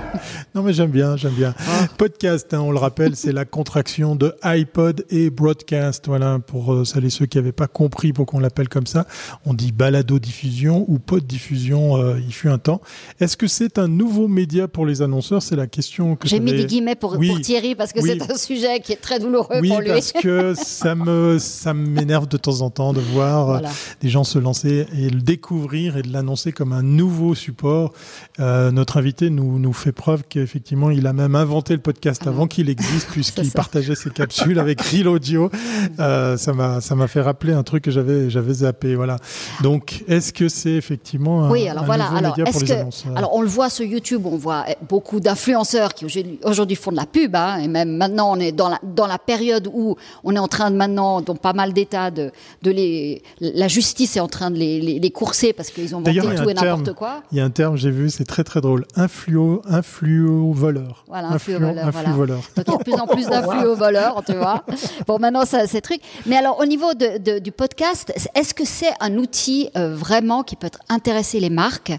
(laughs) non, mais j'aime bien, j'aime bien. Ah. Podcast, hein, on le rappelle, c'est la contraction de iPod et broadcast. Voilà, pour euh, celles et ceux qui n'avaient pas compris pourquoi on l'appelle comme ça, on dit balado-diffusion ou pod-diffusion, euh, il fut un temps. Est-ce que c'est un nouveau média pour les annonceurs? C'est la question que J'ai mis des guillemets pour, pour Thierry parce que c'est un sujet qui est très douloureux pour lui. Oui, parce que ça me ça m'énerve de temps en temps de voir euh, des gens se lancer et le découvrir et de l'annoncer comme un nouveau support. Euh, notre invité nous, nous fait preuve qu'effectivement, il a même inventé le podcast avant qu'il existe, (laughs) puisqu'il partageait ses capsules avec (laughs) Real Audio. Euh, ça m'a ça m'a fait rappeler un truc que j'avais j'avais zappé. Voilà. Donc, est-ce que c'est effectivement un, oui, alors voilà. nouveau alors, média pour les Alors, on le voit sur YouTube, on voit beaucoup d'influenceurs qui aujourd'hui font de la pub, hein, et même maintenant, on est dans la, dans la période où on est en train de maintenant, dans pas mal d'États, de, de les la justice est en train de les, courser parce qu'ils ont inventé tout et n'importe quoi. Il y a un terme, j'ai vu, c'est très très drôle. Influo, influo voleur. Voilà, influo, voleur. voleur. Donc il y a de plus en plus (laughs) d'influo voleurs, tu vois. Bon, maintenant, ça, c'est truc. Mais alors, au niveau du podcast, est-ce que c'est un outil euh, vraiment qui peut intéresser les marques?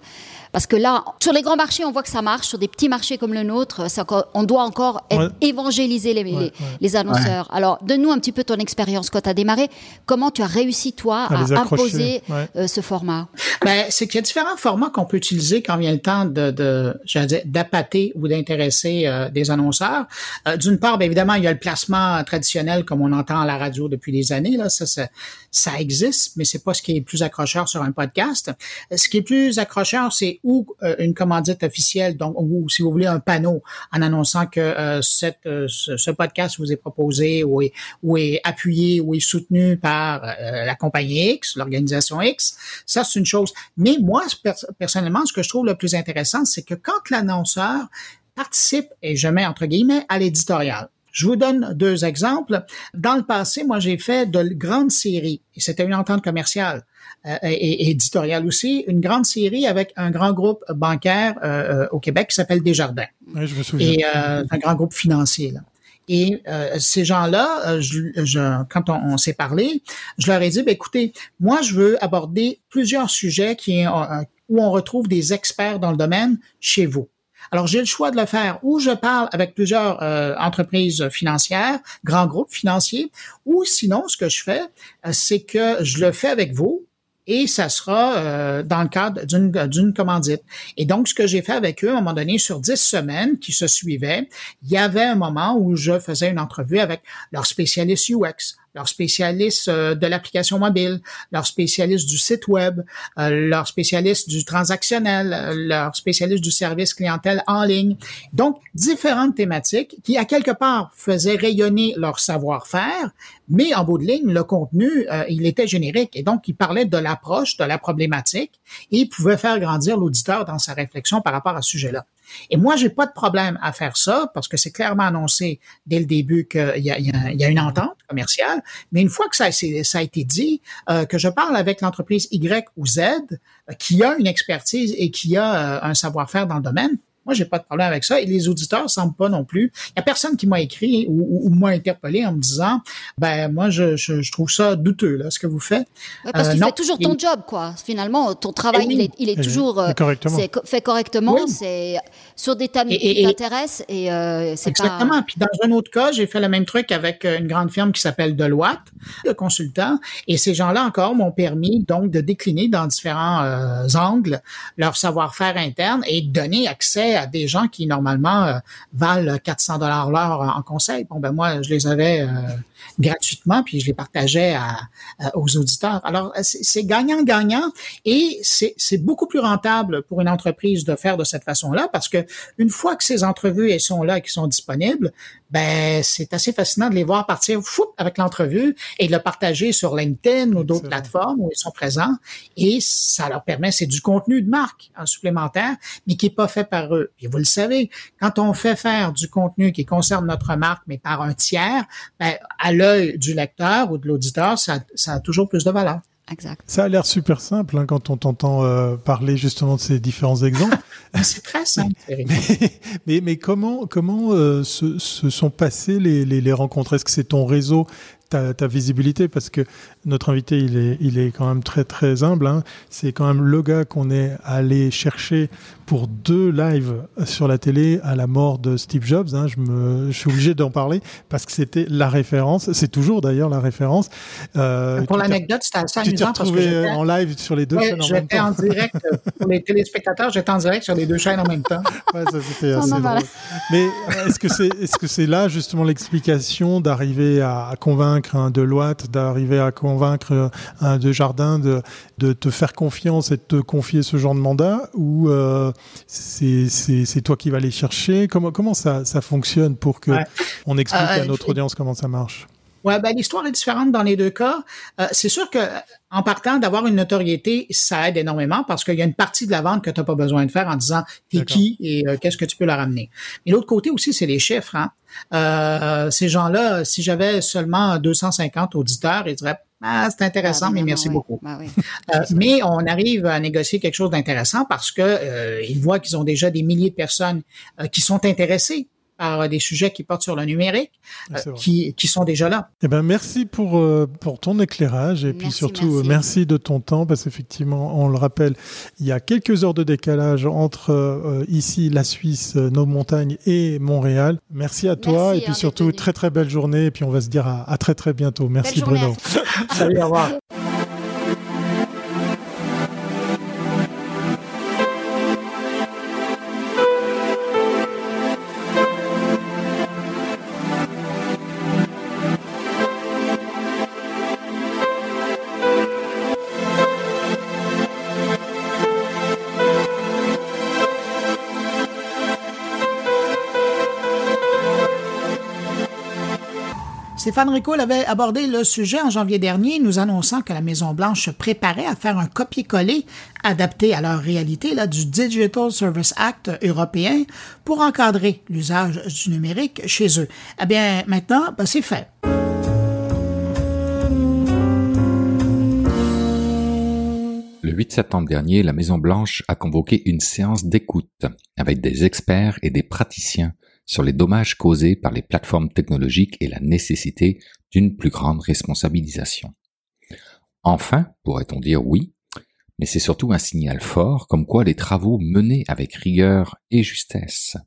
Parce que là, sur les grands marchés, on voit que ça marche. Sur des petits marchés comme le nôtre, ça, on doit encore évangéliser les, les, annonceurs. Alors, donne-nous un petit peu ton expérience quand tu as démarré. Comment tu as réussi, toi, à, imposer euh, ce format? Ben, C'est qu'il y a différents formats qu'on peut utiliser quand vient le temps de, de d'appâter ou d'intéresser euh, des annonceurs. Euh, d'une part, bien évidemment, il y a le placement traditionnel comme on entend à la radio depuis des années. Là, ça, ça, ça existe, mais c'est pas ce qui est plus accrocheur sur un podcast. Ce qui est plus accrocheur, c'est ou euh, une commandite officielle, donc ou si vous voulez un panneau en annonçant que euh, cette, euh, ce, podcast vous est proposé ou est, ou est appuyé ou est soutenu par la compagnie X, l'organisation X. Ça, c'est une chose. Mais moi, personnellement, ce que je trouve le plus intéressant, c'est que quand l'annonceur participe, et je mets entre guillemets, à l'éditorial. Je vous donne deux exemples. Dans le passé, moi, j'ai fait de grandes séries, et c'était une entente commerciale et, éditoriale aussi, une grande série avec un grand groupe bancaire euh, euh, au Québec qui s'appelle Desjardins. Oui, je me souviens. Et un grand groupe financier. Là. Et ces gens-là, je, quand on, s'est parlé, je leur ai dit, ben, écoutez, moi, je veux aborder plusieurs sujets qui, où on retrouve des experts dans le domaine chez vous. Alors, j'ai le choix de le faire où je parle avec plusieurs euh, entreprises financières, grands groupes financiers, ou sinon, ce que je fais, euh, c'est que je le fais avec vous et ça sera euh, dans le cadre d'une, d'une commandite. Et donc, ce que j'ai fait avec eux, à un moment donné, sur dix semaines qui se suivaient, il y avait un moment où je faisais une entrevue avec leur spécialiste UX, leurs spécialistes euh, de l'application mobile, leurs spécialistes du site web, euh, leurs spécialistes du transactionnel, euh, leurs spécialistes du service clientèle en ligne. Donc, différentes thématiques qui, à quelque part, faisaient rayonner leur savoir-faire, mais en bout de ligne, le contenu, il était générique et donc il parlait de l'approche, de la problématique et pouvait faire grandir l'auditeur dans sa réflexion par rapport à ce sujet-là. Et moi, j'ai pas de problème à faire ça parce que c'est clairement annoncé dès le début qu'il y, a, une entente commerciale. Mais une fois que ça, ça a été dit, euh, que je parle avec l'entreprise Y ou Z euh, qui a une expertise et qui a euh, un savoir-faire dans le domaine, moi, j'ai pas de problème avec ça. Et les auditeurs semblent pas non plus. Il y a personne qui m'a écrit ou, ou, m'a interpellé en me disant, ben moi, je, je, je, trouve ça douteux là, ce que vous faites. parce que tu fais toujours ton job, quoi. Finalement, ton travail, il est, il est toujours euh, correctement. fait correctement. C'est sur des thèmes qui t'intéressent et euh, c'est exactement. Puis dans un autre cas, j'ai fait le même truc avec une grande firme qui s'appelle Deloitte, le consultant, et ces gens-là encore m'ont permis donc de décliner dans différents euh, angles leur savoir-faire interne et donner accès à des gens qui normalement euh, valent 400 dollars l'heure en conseil. Bon ben moi je les avais euh, gratuitement puis je les partageais à, aux auditeurs. Alors c'est gagnant-gagnant et c'est beaucoup plus rentable pour une entreprise de faire de cette façon-là parce que une fois que ces entrevues elles sont là et qui sont disponibles, ben c'est assez fascinant de les voir partir fou avec l'entrevue et de le partager sur LinkedIn ou d'autres plateformes où ils sont présents et ça leur permet c'est du contenu de marque en supplémentaire mais qui est pas fait par eux. Et vous le savez, quand on fait faire du contenu qui concerne notre marque mais par un tiers, ben, à l'œil du lecteur ou de l'auditeur, ça, ça a toujours plus de valeur. Exact. Ça a l'air super simple hein, quand on t'entend euh, parler justement de ces différents exemples. (laughs) c'est très simple. mais, mais, comment, comment euh, se, se, sont passées les, les, les rencontres? Est-ce que c'est ton réseau ta, ta, visibilité? Parce que notre invité il est, il est quand même très très humble. Hein. C'est quand même le gars qu'on est allé chercher pour deux lives sur la télé à la mort de Steve Jobs. Hein. Je, me, je suis obligé d'en parler parce que c'était la référence. C'est toujours d'ailleurs la référence. Euh, pour l'anecdote, c'était assez Tu t'es retrouvé en live sur les deux chaînes en même temps. en direct euh, (laughs) pour les téléspectateurs. J'étais en direct sur les deux chaînes en même temps. ouais, ça c'était assez drôle. Mais est-ce que c'est est-ce que c'est là justement l'explication d'arriver à, à convaincre un Deloitte, d'arriver à convaincre un Desjardins de, de te faire confiance et de te confier ce genre de mandat ou euh, c'est toi qui vas les chercher? Comment, comment ça, ça fonctionne pour que on explique euh, à notre audience comment ça marche? Ouais, ben l'histoire est différente dans les deux cas. Euh, c'est sûr que en partant d'avoir une notoriété, ça aide énormément parce qu'il y a une partie de la vente que tu n'as pas besoin de faire en disant t'es qui et euh, qu'est-ce que tu peux leur amener. Mais l'autre côté aussi, c'est les chiffres. Hein. Euh, ces gens-là, si j'avais seulement 250 auditeurs, ils diraient ah, c'est intéressant, ah, mais merci beaucoup. Bah (laughs) mais on arrive à négocier quelque chose d'intéressant parce que ils voient qu'ils ont déjà des milliers de personnes qui sont intéressées par des sujets qui portent sur le numérique, qui, qui sont déjà là. Eh ben, merci pour, pour ton éclairage et puis surtout merci. de ton temps parce qu'effectivement, on le rappelle, il y a quelques heures de décalage entre ici, la Suisse, nos montagnes et Montréal. Merci à toi et puis surtout très très belle journée et puis on va se dire à, très très bientôt. Merci Bruno. Salut, au revoir. (laughs) Stéphane Ricoul avait abordé le sujet en janvier dernier, nous annonçant que la Maison-Blanche se préparait à faire un copier-coller adapté à leur réalité là, du Digital Service Act européen pour encadrer l'usage du numérique chez eux. Eh bien, maintenant, ben, c'est fait. Le 8 septembre dernier, la Maison-Blanche a convoqué une séance d'écoute avec des experts et des praticiens sur les dommages causés par les plateformes technologiques et la nécessité d'une plus grande responsabilisation. Enfin, pourrait-on dire oui, mais c'est surtout un signal fort comme quoi les travaux menés avec rigueur et justesse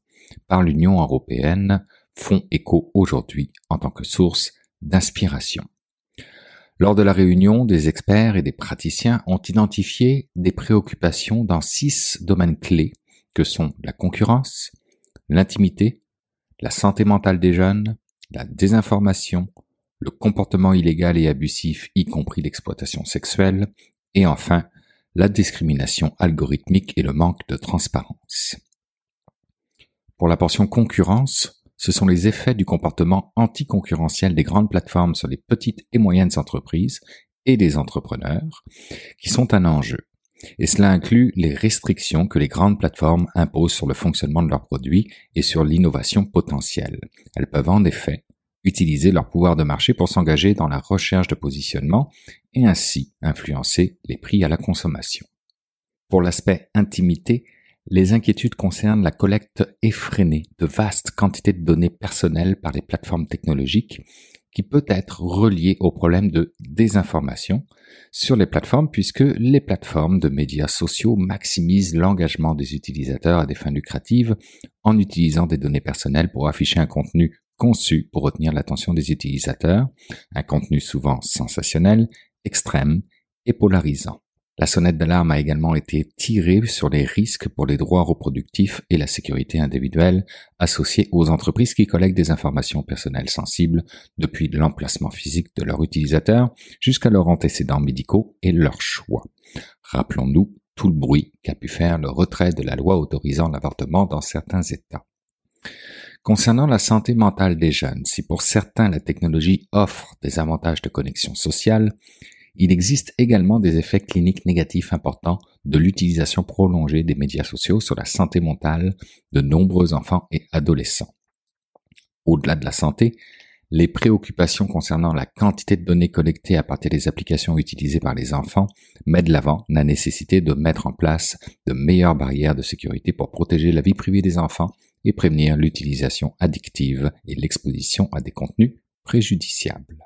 par l'Union européenne font écho aujourd'hui en tant que source d'inspiration. Lors de la réunion, des experts et des praticiens ont identifié des préoccupations dans six domaines clés que sont la concurrence, l'intimité, la santé mentale des jeunes, la désinformation, le comportement illégal et abusif, y compris l'exploitation sexuelle, et enfin la discrimination algorithmique et le manque de transparence. Pour la portion concurrence, ce sont les effets du comportement anticoncurrentiel des grandes plateformes sur les petites et moyennes entreprises et des entrepreneurs qui sont un enjeu et cela inclut les restrictions que les grandes plateformes imposent sur le fonctionnement de leurs produits et sur l'innovation potentielle. Elles peuvent en effet utiliser leur pouvoir de marché pour s'engager dans la recherche de positionnement et ainsi influencer les prix à la consommation. Pour l'aspect intimité, les inquiétudes concernent la collecte effrénée de vastes quantités de données personnelles par les plateformes technologiques qui peut être relié au problème de désinformation sur les plateformes puisque les plateformes de médias sociaux maximisent l'engagement des utilisateurs à des fins lucratives en utilisant des données personnelles pour afficher un contenu conçu pour retenir l'attention des utilisateurs, un contenu souvent sensationnel, extrême et polarisant. La sonnette d'alarme a également été tirée sur les risques pour les droits reproductifs et la sécurité individuelle associés aux entreprises qui collectent des informations personnelles sensibles depuis l'emplacement physique de leurs utilisateurs jusqu'à leurs antécédents médicaux et leurs choix. Rappelons-nous tout le bruit qu'a pu faire le retrait de la loi autorisant l'avortement dans certains États. Concernant la santé mentale des jeunes, si pour certains la technologie offre des avantages de connexion sociale, il existe également des effets cliniques négatifs importants de l'utilisation prolongée des médias sociaux sur la santé mentale de nombreux enfants et adolescents. Au-delà de la santé, les préoccupations concernant la quantité de données collectées à partir des applications utilisées par les enfants mettent l'avant la nécessité de mettre en place de meilleures barrières de sécurité pour protéger la vie privée des enfants et prévenir l'utilisation addictive et l'exposition à des contenus préjudiciables.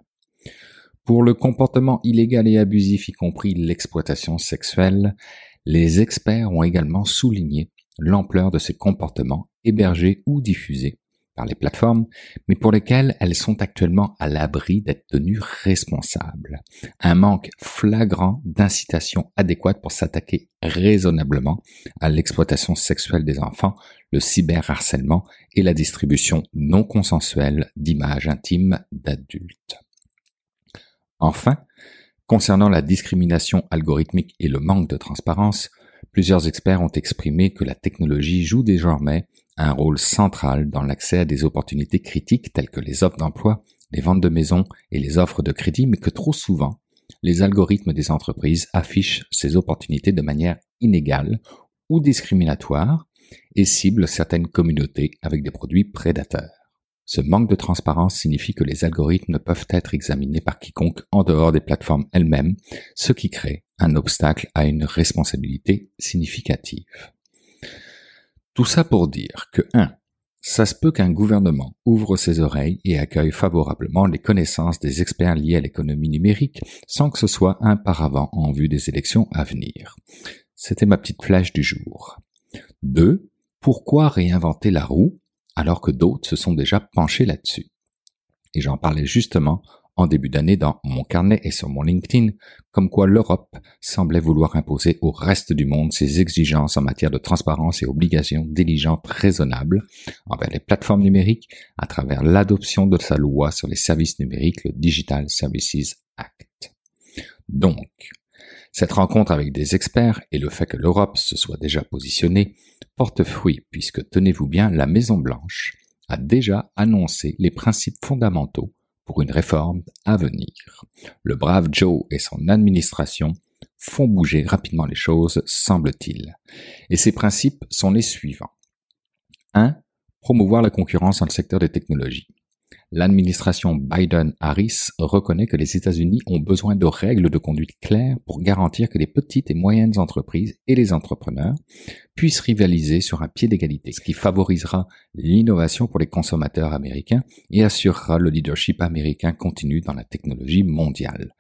Pour le comportement illégal et abusif, y compris l'exploitation sexuelle, les experts ont également souligné l'ampleur de ces comportements hébergés ou diffusés par les plateformes, mais pour lesquels elles sont actuellement à l'abri d'être tenues responsables. Un manque flagrant d'incitation adéquate pour s'attaquer raisonnablement à l'exploitation sexuelle des enfants, le cyberharcèlement et la distribution non consensuelle d'images intimes d'adultes. Enfin, concernant la discrimination algorithmique et le manque de transparence, plusieurs experts ont exprimé que la technologie joue désormais un rôle central dans l'accès à des opportunités critiques telles que les offres d'emploi, les ventes de maisons et les offres de crédit, mais que trop souvent, les algorithmes des entreprises affichent ces opportunités de manière inégale ou discriminatoire et ciblent certaines communautés avec des produits prédateurs. Ce manque de transparence signifie que les algorithmes ne peuvent être examinés par quiconque en dehors des plateformes elles-mêmes, ce qui crée un obstacle à une responsabilité significative. Tout ça pour dire que 1. Ça se peut qu'un gouvernement ouvre ses oreilles et accueille favorablement les connaissances des experts liés à l'économie numérique sans que ce soit un paravent en vue des élections à venir. C'était ma petite flèche du jour. 2. Pourquoi réinventer la roue alors que d'autres se sont déjà penchés là-dessus Et j'en parlais justement en début d'année dans mon carnet et sur mon LinkedIn, comme quoi l'Europe semblait vouloir imposer au reste du monde ses exigences en matière de transparence et obligations diligentes raisonnables envers les plateformes numériques à travers l'adoption de sa loi sur les services numériques, le Digital Services Act. Donc, cette rencontre avec des experts et le fait que l'Europe se soit déjà positionnée porte fruit puisque, tenez-vous bien, la Maison Blanche a déjà annoncé les principes fondamentaux pour une réforme à venir. Le brave Joe et son administration font bouger rapidement les choses, semble-t-il. Et ces principes sont les suivants. 1. Promouvoir la concurrence dans le secteur des technologies l'administration Biden-Harris reconnaît que les États-Unis ont besoin de règles de conduite claires pour garantir que les petites et moyennes entreprises et les entrepreneurs puissent rivaliser sur un pied d'égalité, ce qui favorisera l'innovation pour les consommateurs américains et assurera le leadership américain continu dans la technologie mondiale.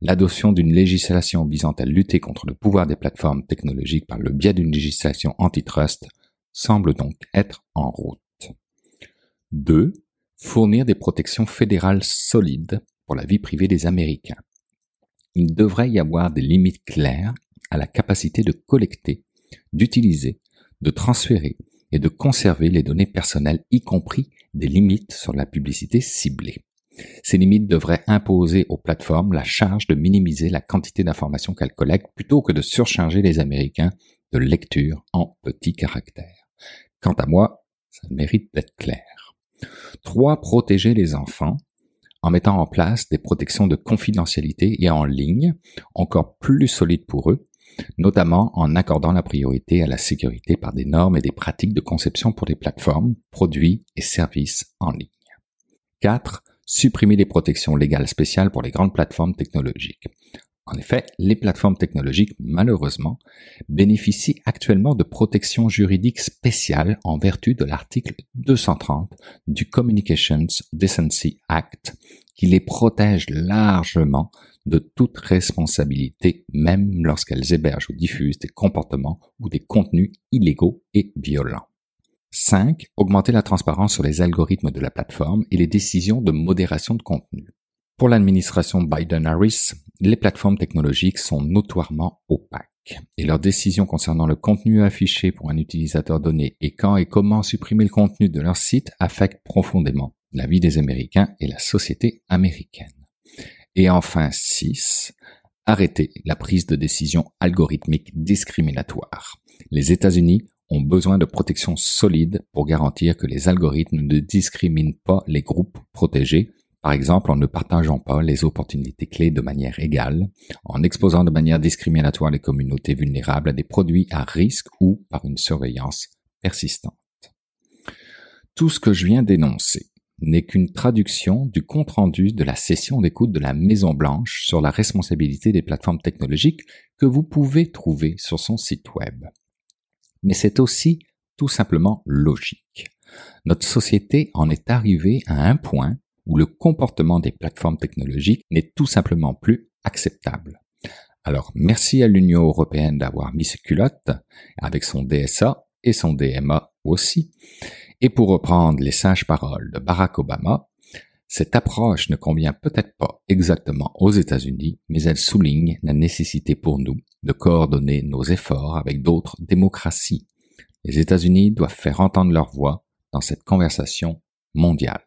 L'adoption d'une législation visant à lutter contre le pouvoir des plateformes technologiques par le biais d'une législation antitrust semble donc être en route. 2 fournir des protections fédérales solides pour la vie privée des Américains. Il devrait y avoir des limites claires à la capacité de collecter, d'utiliser, de transférer et de conserver les données personnelles, y compris des limites sur la publicité ciblée. Ces limites devraient imposer aux plateformes la charge de minimiser la quantité d'informations qu'elles collectent plutôt que de surcharger les Américains de lecture en petits caractères. Quant à moi, ça mérite d'être clair. 3. Protéger les enfants en mettant en place des protections de confidentialité et en ligne encore plus solides pour eux, notamment en accordant la priorité à la sécurité par des normes et des pratiques de conception pour les plateformes, produits et services en ligne. 4. Supprimer les protections légales spéciales pour les grandes plateformes technologiques. En effet, les plateformes technologiques, malheureusement, bénéficient actuellement de protections juridiques spéciales en vertu de l'article 230 du Communications Decency Act, qui les protège largement de toute responsabilité, même lorsqu'elles hébergent ou diffusent des comportements ou des contenus illégaux et violents. 5. Augmenter la transparence sur les algorithmes de la plateforme et les décisions de modération de contenu. Pour l'administration Biden-Harris, les plateformes technologiques sont notoirement opaques et leurs décisions concernant le contenu affiché pour un utilisateur donné et quand et comment supprimer le contenu de leur site affectent profondément la vie des Américains et la société américaine. Et enfin 6. Arrêter la prise de décision algorithmique discriminatoire. Les États-Unis ont besoin de protections solides pour garantir que les algorithmes ne discriminent pas les groupes protégés par exemple en ne partageant pas les opportunités clés de manière égale, en exposant de manière discriminatoire les communautés vulnérables à des produits à risque ou par une surveillance persistante. Tout ce que je viens d'énoncer n'est qu'une traduction du compte-rendu de la session d'écoute de la Maison Blanche sur la responsabilité des plateformes technologiques que vous pouvez trouver sur son site web. Mais c'est aussi tout simplement logique. Notre société en est arrivée à un point où le comportement des plateformes technologiques n'est tout simplement plus acceptable. Alors merci à l'Union européenne d'avoir mis ses culottes avec son DSA et son DMA aussi. Et pour reprendre les sages paroles de Barack Obama, cette approche ne convient peut-être pas exactement aux États-Unis, mais elle souligne la nécessité pour nous de coordonner nos efforts avec d'autres démocraties. Les États-Unis doivent faire entendre leur voix dans cette conversation mondiale.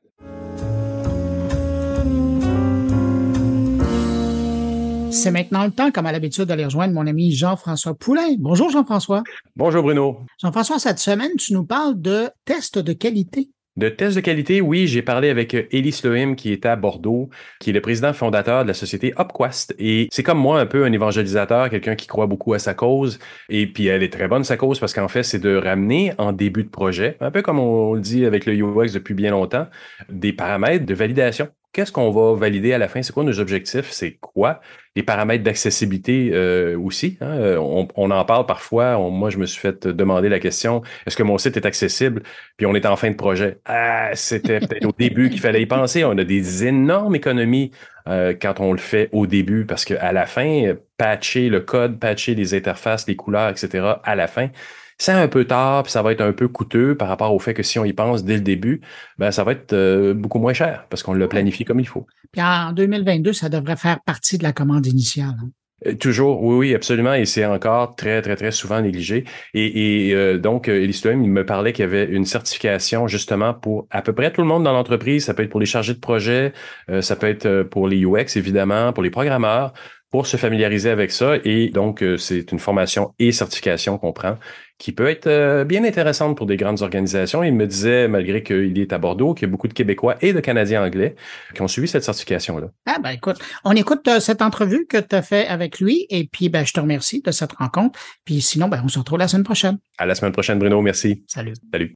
C'est maintenant le temps, comme à l'habitude, d'aller rejoindre mon ami Jean-François Poulain. Bonjour Jean-François. Bonjour Bruno. Jean-François, cette semaine, tu nous parles de tests de qualité. De tests de qualité, oui, j'ai parlé avec Elie Lohim qui est à Bordeaux, qui est le président fondateur de la société Upquest. Et c'est comme moi un peu un évangélisateur, quelqu'un qui croit beaucoup à sa cause. Et puis elle est très bonne sa cause parce qu'en fait, c'est de ramener en début de projet, un peu comme on le dit avec le UX depuis bien longtemps, des paramètres de validation qu'est-ce qu'on va valider à la fin? C'est quoi nos objectifs? C'est quoi? Les paramètres d'accessibilité euh, aussi. Hein? Euh, on, en parle parfois. moi, je me suis fait demander la question, est-ce que mon site est accessible? Puis on est en fin de projet. Ah, c'était peut-être au début qu'il fallait y penser. On a des énormes économies euh, quand on le fait au début parce qu'à la fin, patcher le code, patcher les interfaces, les couleurs, etc., à la fin, c'est un peu tard, puis ça va être un peu coûteux par rapport au fait que si on y pense dès le début, ben ça va être euh, beaucoup moins cher parce qu'on l'a planifié comme il faut. Puis en 2022, ça devrait faire partie de la commande initiale. Hein. Euh, toujours, oui, oui, absolument, et c'est encore très, très, très souvent négligé. Et, et euh, donc, Elise il me parlait qu'il y avait une certification justement pour à peu près tout le monde dans l'entreprise. Ça peut être pour les chargés de projet, ça peut être pour les UX, évidemment, pour les programmeurs, pour se familiariser avec ça. Et donc, c'est une formation et certification qu'on prend qui peut être euh, bien intéressante pour des grandes organisations. Il me disait, malgré qu'il est à Bordeaux, qu'il y a beaucoup de Québécois et de Canadiens anglais qui ont suivi cette certification-là. Ah ben écoute, on écoute euh, cette entrevue que tu as fait avec lui et puis ben, je te remercie de cette rencontre. Puis sinon, ben, on se retrouve la semaine prochaine. À la semaine prochaine, Bruno. Merci. Salut. Salut.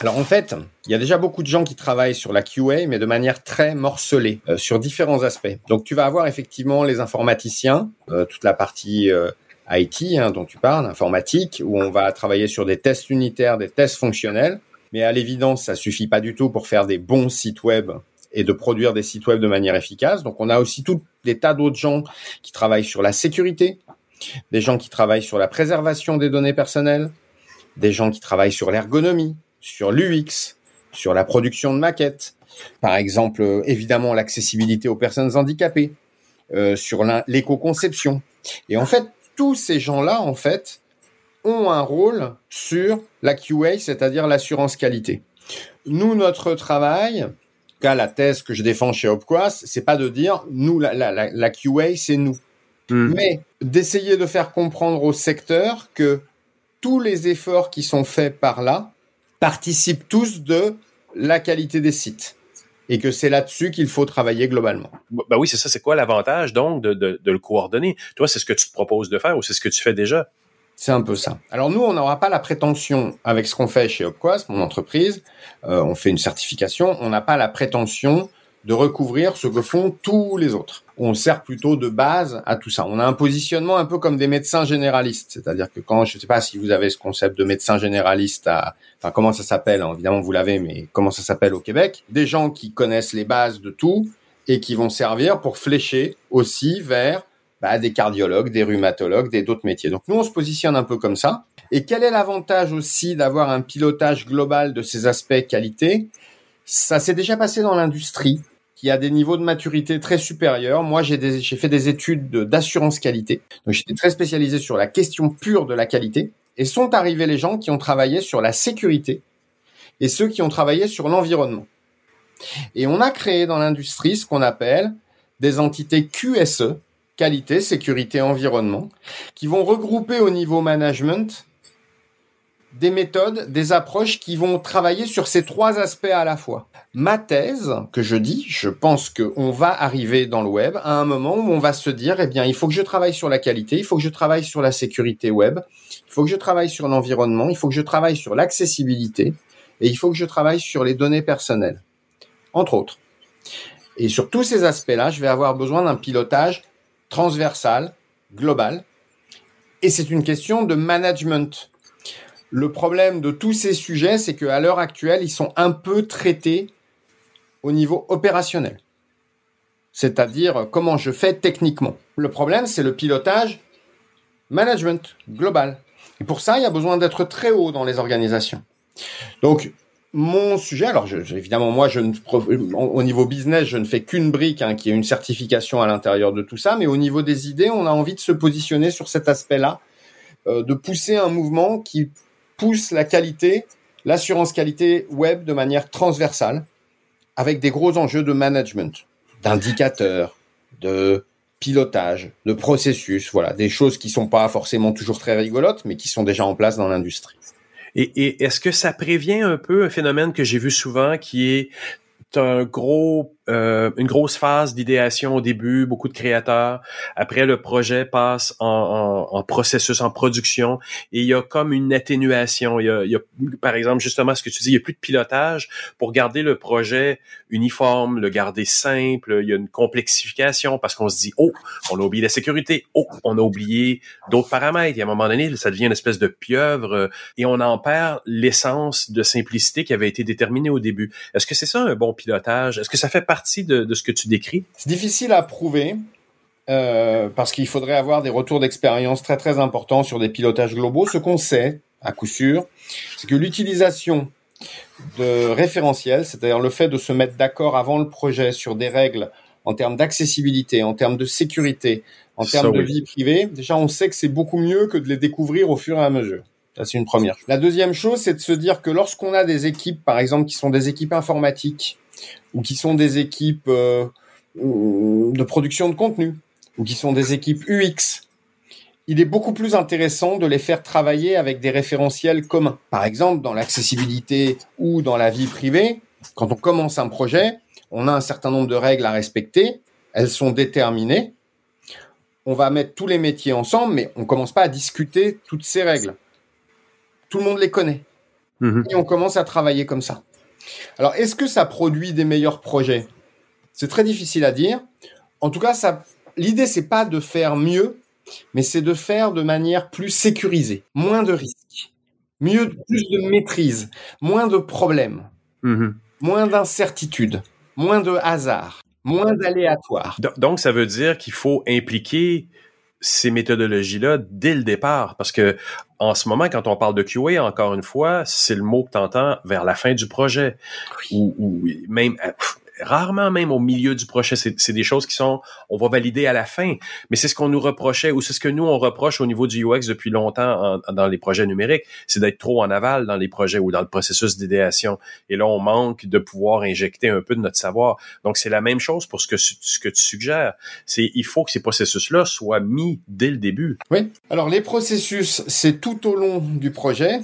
Alors en fait, il y a déjà beaucoup de gens qui travaillent sur la QA, mais de manière très morcelée, euh, sur différents aspects. Donc tu vas avoir effectivement les informaticiens, toute la partie IT hein, dont tu parles, informatique, où on va travailler sur des tests unitaires, des tests fonctionnels. Mais à l'évidence, ça suffit pas du tout pour faire des bons sites web et de produire des sites web de manière efficace. Donc on a aussi tout des tas d'autres gens qui travaillent sur la sécurité, des gens qui travaillent sur la préservation des données personnelles, des gens qui travaillent sur l'ergonomie, sur l'UX, sur la production de maquettes, par exemple évidemment l'accessibilité aux personnes handicapées, euh, sur l'éco-conception. Et en fait, tous ces gens-là, en fait, ont un rôle sur la QA, c'est-à-dire l'assurance qualité. Nous, notre travail, cas la thèse que je défends chez Opquas, c'est pas de dire nous la, la, QA c'est nous, hmm. mais d'essayer de faire comprendre au secteur que tous les efforts qui sont faits par là participent tous de la qualité des sites et que c'est là-dessus qu'il faut travailler globalement. Ben oui, c'est ça. C'est quoi l'avantage donc de, de, de, le coordonner? Toi, c'est ce que tu te proposes de faire ou c'est ce que tu fais déjà? C'est un peu ça. Alors nous, on n'aura pas la prétention, avec ce qu'on fait chez Opquas, mon entreprise, euh, on fait une certification, on n'a pas la prétention de recouvrir ce que font tous les autres. On sert plutôt de base à tout ça. On a un positionnement un peu comme des médecins généralistes, c'est-à-dire que quand je ne sais pas si vous avez ce concept de médecin généraliste, à, enfin comment ça s'appelle, hein, évidemment vous l'avez, mais comment ça s'appelle au Québec? Des gens qui connaissent les bases de tout et qui vont servir pour flécher aussi vers bah, des cardiologues, des rhumatologues, des d'autres métiers. Donc nous on se positionne un peu comme ça. Et quel est l'avantage aussi d'avoir un pilotage global de ces aspects qualité? Ça s'est déjà passé dans l'industrie qui a des niveaux de maturité très supérieurs. Moi, j'ai fait des études d'assurance qualité. J'étais très spécialisé sur la question pure de la qualité. Et sont arrivés les gens qui ont travaillé sur la sécurité et ceux qui ont travaillé sur l'environnement. Et on a créé dans l'industrie ce qu'on appelle des entités QSE, qualité, sécurité, environnement, qui vont regrouper au niveau management des méthodes, des approches qui vont travailler sur ces trois aspects à la fois. Ma thèse, que je dis, je pense qu'on va arriver dans le web à un moment où on va se dire, eh bien, il faut que je travaille sur la qualité, il faut que je travaille sur la sécurité web, il faut que je travaille sur l'environnement, il faut que je travaille sur l'accessibilité et il faut que je travaille sur les données personnelles, entre autres. Et sur tous ces aspects-là, je vais avoir besoin d'un pilotage transversal, global. Et c'est une question de management le problème de tous ces sujets, c'est qu'à l'heure actuelle, ils sont un peu traités au niveau opérationnel. C'est-à-dire comment je fais techniquement. Le problème, c'est le pilotage management global. Et pour ça, il y a besoin d'être très haut dans les organisations. Donc, mon sujet, alors évidemment, moi, au niveau business, je ne fais qu'une brique hein, qui est une certification à l'intérieur de tout ça, mais au niveau des idées, on a envie de se positionner sur cet aspect-là, euh, de pousser un mouvement qui pousse la qualité, l'assurance qualité web de manière transversale, avec des gros enjeux de management, d'indicateurs, de pilotage, de processus, voilà, des choses qui sont pas forcément toujours très rigolotes, mais qui sont déjà en place dans l'industrie. Et, et est-ce que ça prévient un peu un phénomène que j'ai vu souvent qui est un gros euh, une grosse phase d'idéation au début, beaucoup de créateurs. Après, le projet passe en, en, processus, en production, et il y a comme une atténuation. Il y, a, il y, a, par exemple, justement, ce que tu dis, il n'y a plus de pilotage pour garder le projet uniforme, le garder simple. Il y a une complexification parce qu'on se dit, oh, on a oublié la sécurité, oh, on a oublié d'autres paramètres. Et à un moment donné, ça devient une espèce de pieuvre euh, et on en perd l'essence de simplicité qui avait été déterminée au début. Est-ce que c'est ça un bon pilotage? Est-ce que ça fait partie de, ce que tu décris? C'est difficile à prouver. Euh, parce qu'il faudrait avoir des retours d'expérience très très importants sur des pilotages globaux. Ce qu'on sait, à coup sûr, c'est que l'utilisation de référentiels, c'est-à-dire le fait de se mettre d'accord avant le projet sur des règles en termes d'accessibilité, en termes de sécurité, en termes de vie privée, déjà on sait que c'est beaucoup mieux que de les découvrir au fur et à mesure. Ça, c'est une première. La deuxième chose, c'est de se dire que lorsqu'on a des équipes, par exemple, qui sont des équipes informatiques ou qui sont des équipes euh, de production de contenu ou qui sont des équipes UX, il est beaucoup plus intéressant de les faire travailler avec des référentiels communs. Par exemple, dans l'accessibilité ou dans la vie privée, quand on commence un projet, on a un certain nombre de règles à respecter, elles sont déterminées. On va mettre tous les métiers ensemble, mais on commence pas à discuter toutes ces règles tout le monde les connaît. Mhm. Et on commence à travailler comme ça. Alors, est-ce que ça produit des meilleurs projets? C'est très difficile à dire. En tout cas, ça, l'idée, c'est pas de faire mieux, mais c'est de faire de manière plus sécurisée, moins de risques, mieux, plus de maîtrise, moins de problèmes, mhm. moins d'incertitudes, moins de hasard, moins d'aléatoires. Donc, ça veut dire qu'il faut impliquer ces méthodologies-là dès le départ. Parce que en ce moment, quand on parle de QA, encore une fois, c'est le mot que tu entends vers la fin du projet. Ou, ou même euh, rarement même au milieu du projet. C'est des choses qui sont, on va valider à la fin. Mais c'est ce qu'on nous reprochait, ou c'est ce que nous, on reproche au niveau du UX depuis longtemps dans les projets numériques, c'est d'être trop en aval dans les projets ou dans le processus d'idéation. Et là, on manque de pouvoir injecter un peu de notre savoir. Donc, c'est la même chose pour ce que, ce que tu suggères. C'est, il faut que ces processus-là soient mis dès le début. Oui. Alors, les processus, c'est tout au long du projet.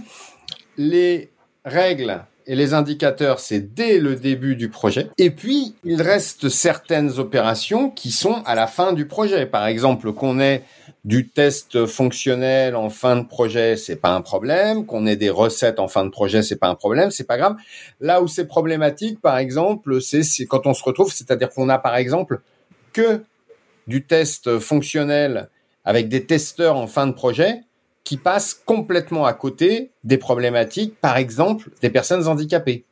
Les règles et les indicateurs, c'est dès le début du projet. Et puis, il reste certaines opérations qui sont à la fin du projet. Par exemple, qu'on ait du test fonctionnel en fin de projet, c'est pas un problème. Qu'on ait des recettes en fin de projet, c'est pas un problème, c'est pas grave. Là où c'est problématique, par exemple, c'est quand on se retrouve, c'est-à-dire qu'on a par exemple que du test fonctionnel avec des testeurs en fin de projet qui passent complètement à côté des problématiques, par exemple, des personnes handicapées.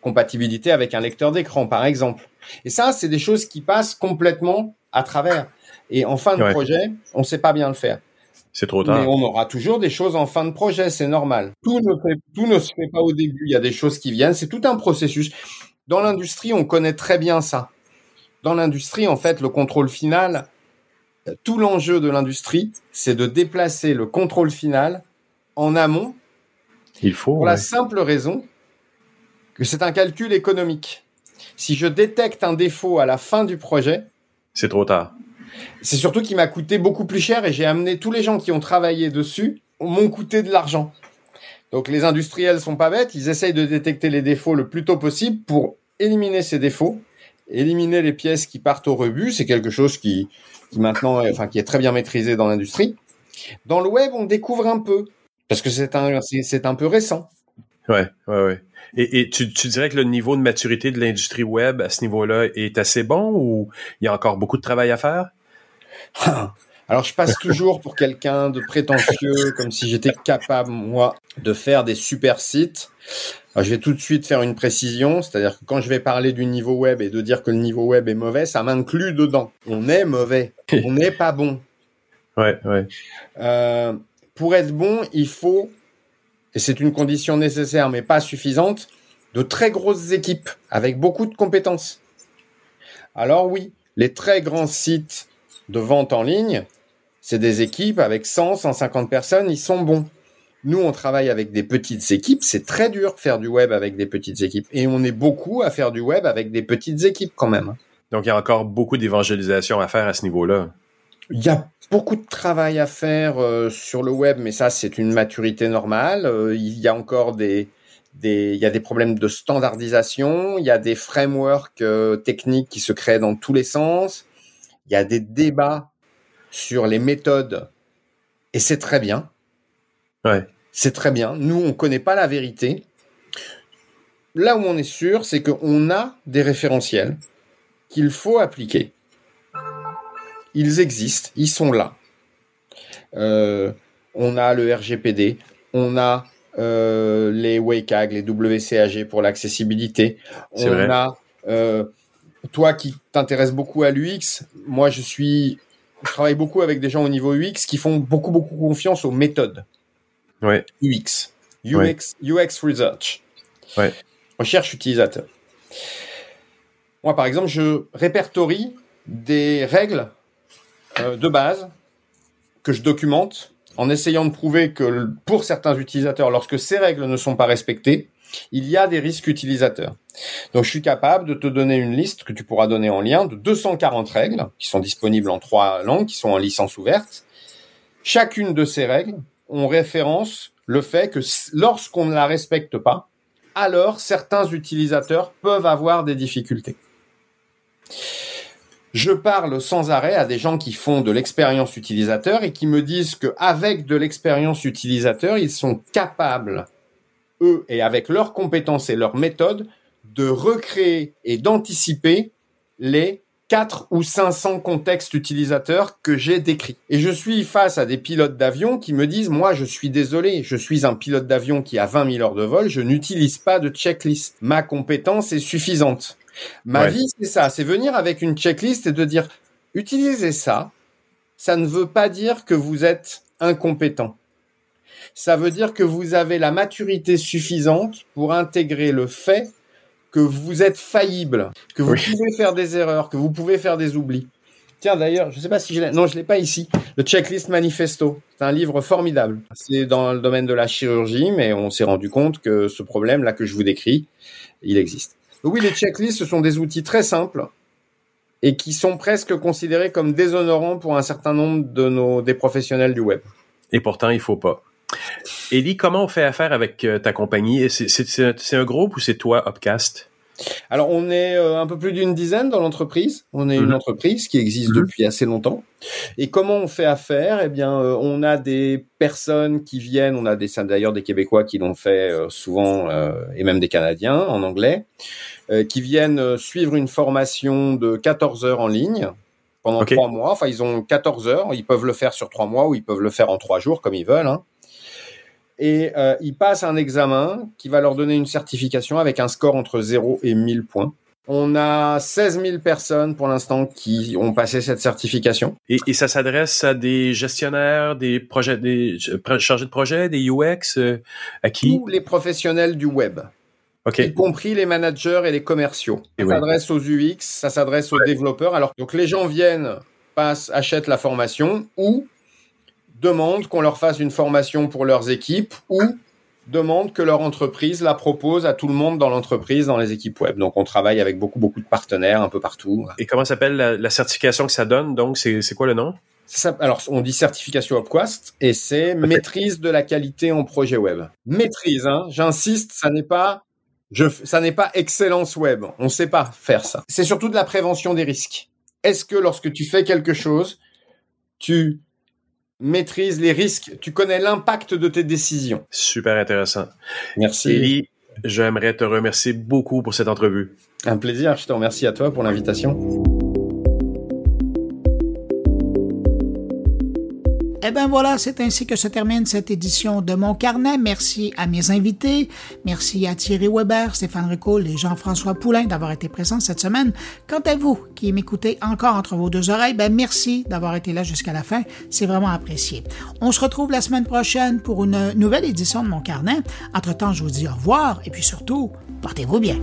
Compatibilité avec un lecteur d'écran, par exemple. Et ça, c'est des choses qui passent complètement à travers. Et en fin de projet, on ne sait pas bien le faire. C'est trop tard. Mais on aura toujours des choses en fin de projet, c'est normal. Tout ne, tout ne se fait pas au début. Il y a des choses qui viennent. C'est tout un processus. Dans l'industrie, on connaît très bien ça. Dans l'industrie, en fait, le contrôle final, tout l'enjeu de l'industrie, c'est de déplacer le contrôle final en amont. Il faut. Pour la simple raison que c'est un calcul économique. Si je détecte un défaut à la fin du projet, c'est trop tard. C'est surtout qu'il m'a coûté beaucoup plus cher et j'ai amené tous les gens qui ont travaillé dessus m'ont coûté de l'argent. Donc les industriels sont pas bêtes, ils essayent de détecter les défauts le plus tôt possible pour éliminer ces défauts, éliminer les pièces qui partent au rebut. C'est quelque chose qui, qui maintenant, enfin, qui est très bien maîtrisé dans l'industrie. Dans le web, on découvre un peu parce que c'est un, c'est un peu récent. Ouais, ouais, ouais. Et, et tu, tu, dirais que le niveau de maturité de l'industrie web à ce niveau-là est assez bon ou il y a encore beaucoup de travail à faire? (laughs) Alors, je passe toujours pour quelqu'un de prétentieux, comme si j'étais capable, moi, de faire des super sites. Alors, je vais tout de suite faire une précision, c'est-à-dire que quand je vais parler du niveau web et de dire que le niveau web est mauvais, ça m'inclut dedans. On est mauvais, (laughs) on n'est pas bon. Ouais, ouais. Euh, pour être bon, il faut, et c'est une condition nécessaire mais pas suffisante, de très grosses équipes avec beaucoup de compétences. Alors oui, les très grands sites de vente en ligne, c'est des équipes avec 100, 150 personnes, ils sont bons. Nous, on travaille avec des petites équipes. C'est très dur de faire du web avec des petites équipes. Et on est beaucoup à faire du web avec des petites équipes quand même. Donc, il y a encore beaucoup d'évangélisation à faire à ce niveau-là. Il y a beaucoup de travail à faire euh, sur le web, mais ça, c'est une maturité normale. Euh, il y a encore des, des, il y a des problèmes de standardisation, il y a des frameworks euh, techniques qui se créent dans tous les sens, il y a des débats sur les méthodes, et c'est très bien. Ouais. C'est très bien. Nous, on connaît pas la vérité. Là où on est sûr, c'est qu'on a des référentiels qu'il faut appliquer. Ils existent, ils sont là. Euh, on a le RGPD, on a euh, les WCAG, les WCAG pour l'accessibilité. On vrai. a euh, toi qui t'intéresses beaucoup à l'UX, moi je suis je travaille beaucoup avec des gens au niveau UX qui font beaucoup beaucoup confiance aux méthodes Ouais. UX. Ouais. UX, UX Research. Ouais. Recherche utilisateur. Moi, par exemple, je répertorie des règles euh, de base que je documente en essayant de prouver que pour certains utilisateurs, lorsque ces règles ne sont pas respectées, il y a des risques utilisateurs. Donc, je suis capable de te donner une liste que tu pourras donner en lien de 240 règles qui sont disponibles en trois langues, qui sont en licence ouverte. Chacune de ces règles, on référence le fait que lorsqu'on ne la respecte pas, alors certains utilisateurs peuvent avoir des difficultés. Je parle sans arrêt à des gens qui font de l'expérience utilisateur et qui me disent qu'avec de l'expérience utilisateur, ils sont capables, eux, et avec leurs compétences et leurs méthodes, de recréer et d'anticiper les 4 ou 500 contextes utilisateurs que j'ai décrits. Et je suis face à des pilotes d'avion qui me disent, moi, je suis désolé, je suis un pilote d'avion qui a 20 000 heures de vol, je n'utilise pas de checklist. Ma compétence est suffisante. Ma Ouais. vie, c'est ça, c'est venir avec une checklist et de dire, utilisez ça, ça ne veut pas dire que vous êtes incompétent. Ça veut dire que vous avez la maturité suffisante pour intégrer le fait que vous êtes faillible, que vous Oui. pouvez faire des erreurs, que vous pouvez faire des oublis. Tiens, d'ailleurs, je sais pas si je l'ai, non, je l'ai pas ici. Le Checklist Manifesto. C'est un livre formidable. C'est dans le domaine de la chirurgie, mais on s'est rendu compte que ce problème-là que je vous décris, il existe. Oui, les checklists, ce sont des outils très simples et qui sont presque considérés comme déshonorants pour un certain nombre de nos, des professionnels du web. Et pourtant, il faut pas. Ellie, comment on fait affaire avec euh, ta compagnie? C'est- un groupe ou c'est toi, Upcast? Alors, on est euh, un peu plus d'une dizaine dans l'entreprise. On est une Mhm. entreprise qui existe Mhm. depuis assez longtemps. Et comment on fait affaire? Eh bien, euh, on a des personnes qui viennent. On a des d'ailleurs des Québécois qui l'ont fait souvent, et même des Canadiens en anglais, qui viennent suivre une formation de 14 heures en ligne pendant trois mois. Enfin, ils ont 14 heures. Ils peuvent le faire sur trois mois ou ils peuvent le faire en trois jours comme ils veulent. hein. Et euh, ils passent un examen qui va leur donner une certification avec un score entre 0 et 1000 points. On a 16 000 personnes pour l'instant qui ont passé cette certification. Et, et ça s'adresse à des gestionnaires, des projets, des euh, chargés de projet, des UX, euh, à qui? Tous les professionnels du web, y compris les managers et les commerciaux. Ça s'adresse aux UX, ça s'adresse aux développeurs. Alors, donc les gens viennent, passent, achètent la formation ou demandent qu'on leur fasse une formation pour leurs équipes ou demandent que leur entreprise la propose à tout le monde dans l'entreprise, dans les équipes web. Donc, on travaille avec beaucoup, beaucoup de partenaires un peu partout. Et comment s'appelle la, la certification que ça donne? Donc, c'est quoi le nom? Ça, alors, on dit certification Upquest et c'est maîtrise de la qualité en projet web. Maîtrise, hein, j'insiste, ça n'est pas, je, ça n'est pas excellence web. On ne sait pas faire ça. C'est surtout de la prévention des risques. Est-ce que lorsque tu fais quelque chose, tu maîtrises les risques, tu connais l'impact de tes décisions Super intéressant. Merci. Ellie, j'aimerais te remercier beaucoup pour cette entrevue. Un plaisir. Je te remercie à toi pour l'invitation. Eh bien voilà, c'est ainsi que se termine cette édition de Mon Carnet. Merci à mes invités. Merci à Thierry Weber, Stéphane Ricoul et Jean-François Poulain d'avoir été présents cette semaine. Quant à vous qui m'écoutez encore entre vos deux oreilles, ben merci d'avoir été là jusqu'à la fin. C'est vraiment apprécié. On se retrouve la semaine prochaine pour une nouvelle édition de Mon Carnet. Entre-temps, je vous dis au revoir et puis surtout, portez-vous bien.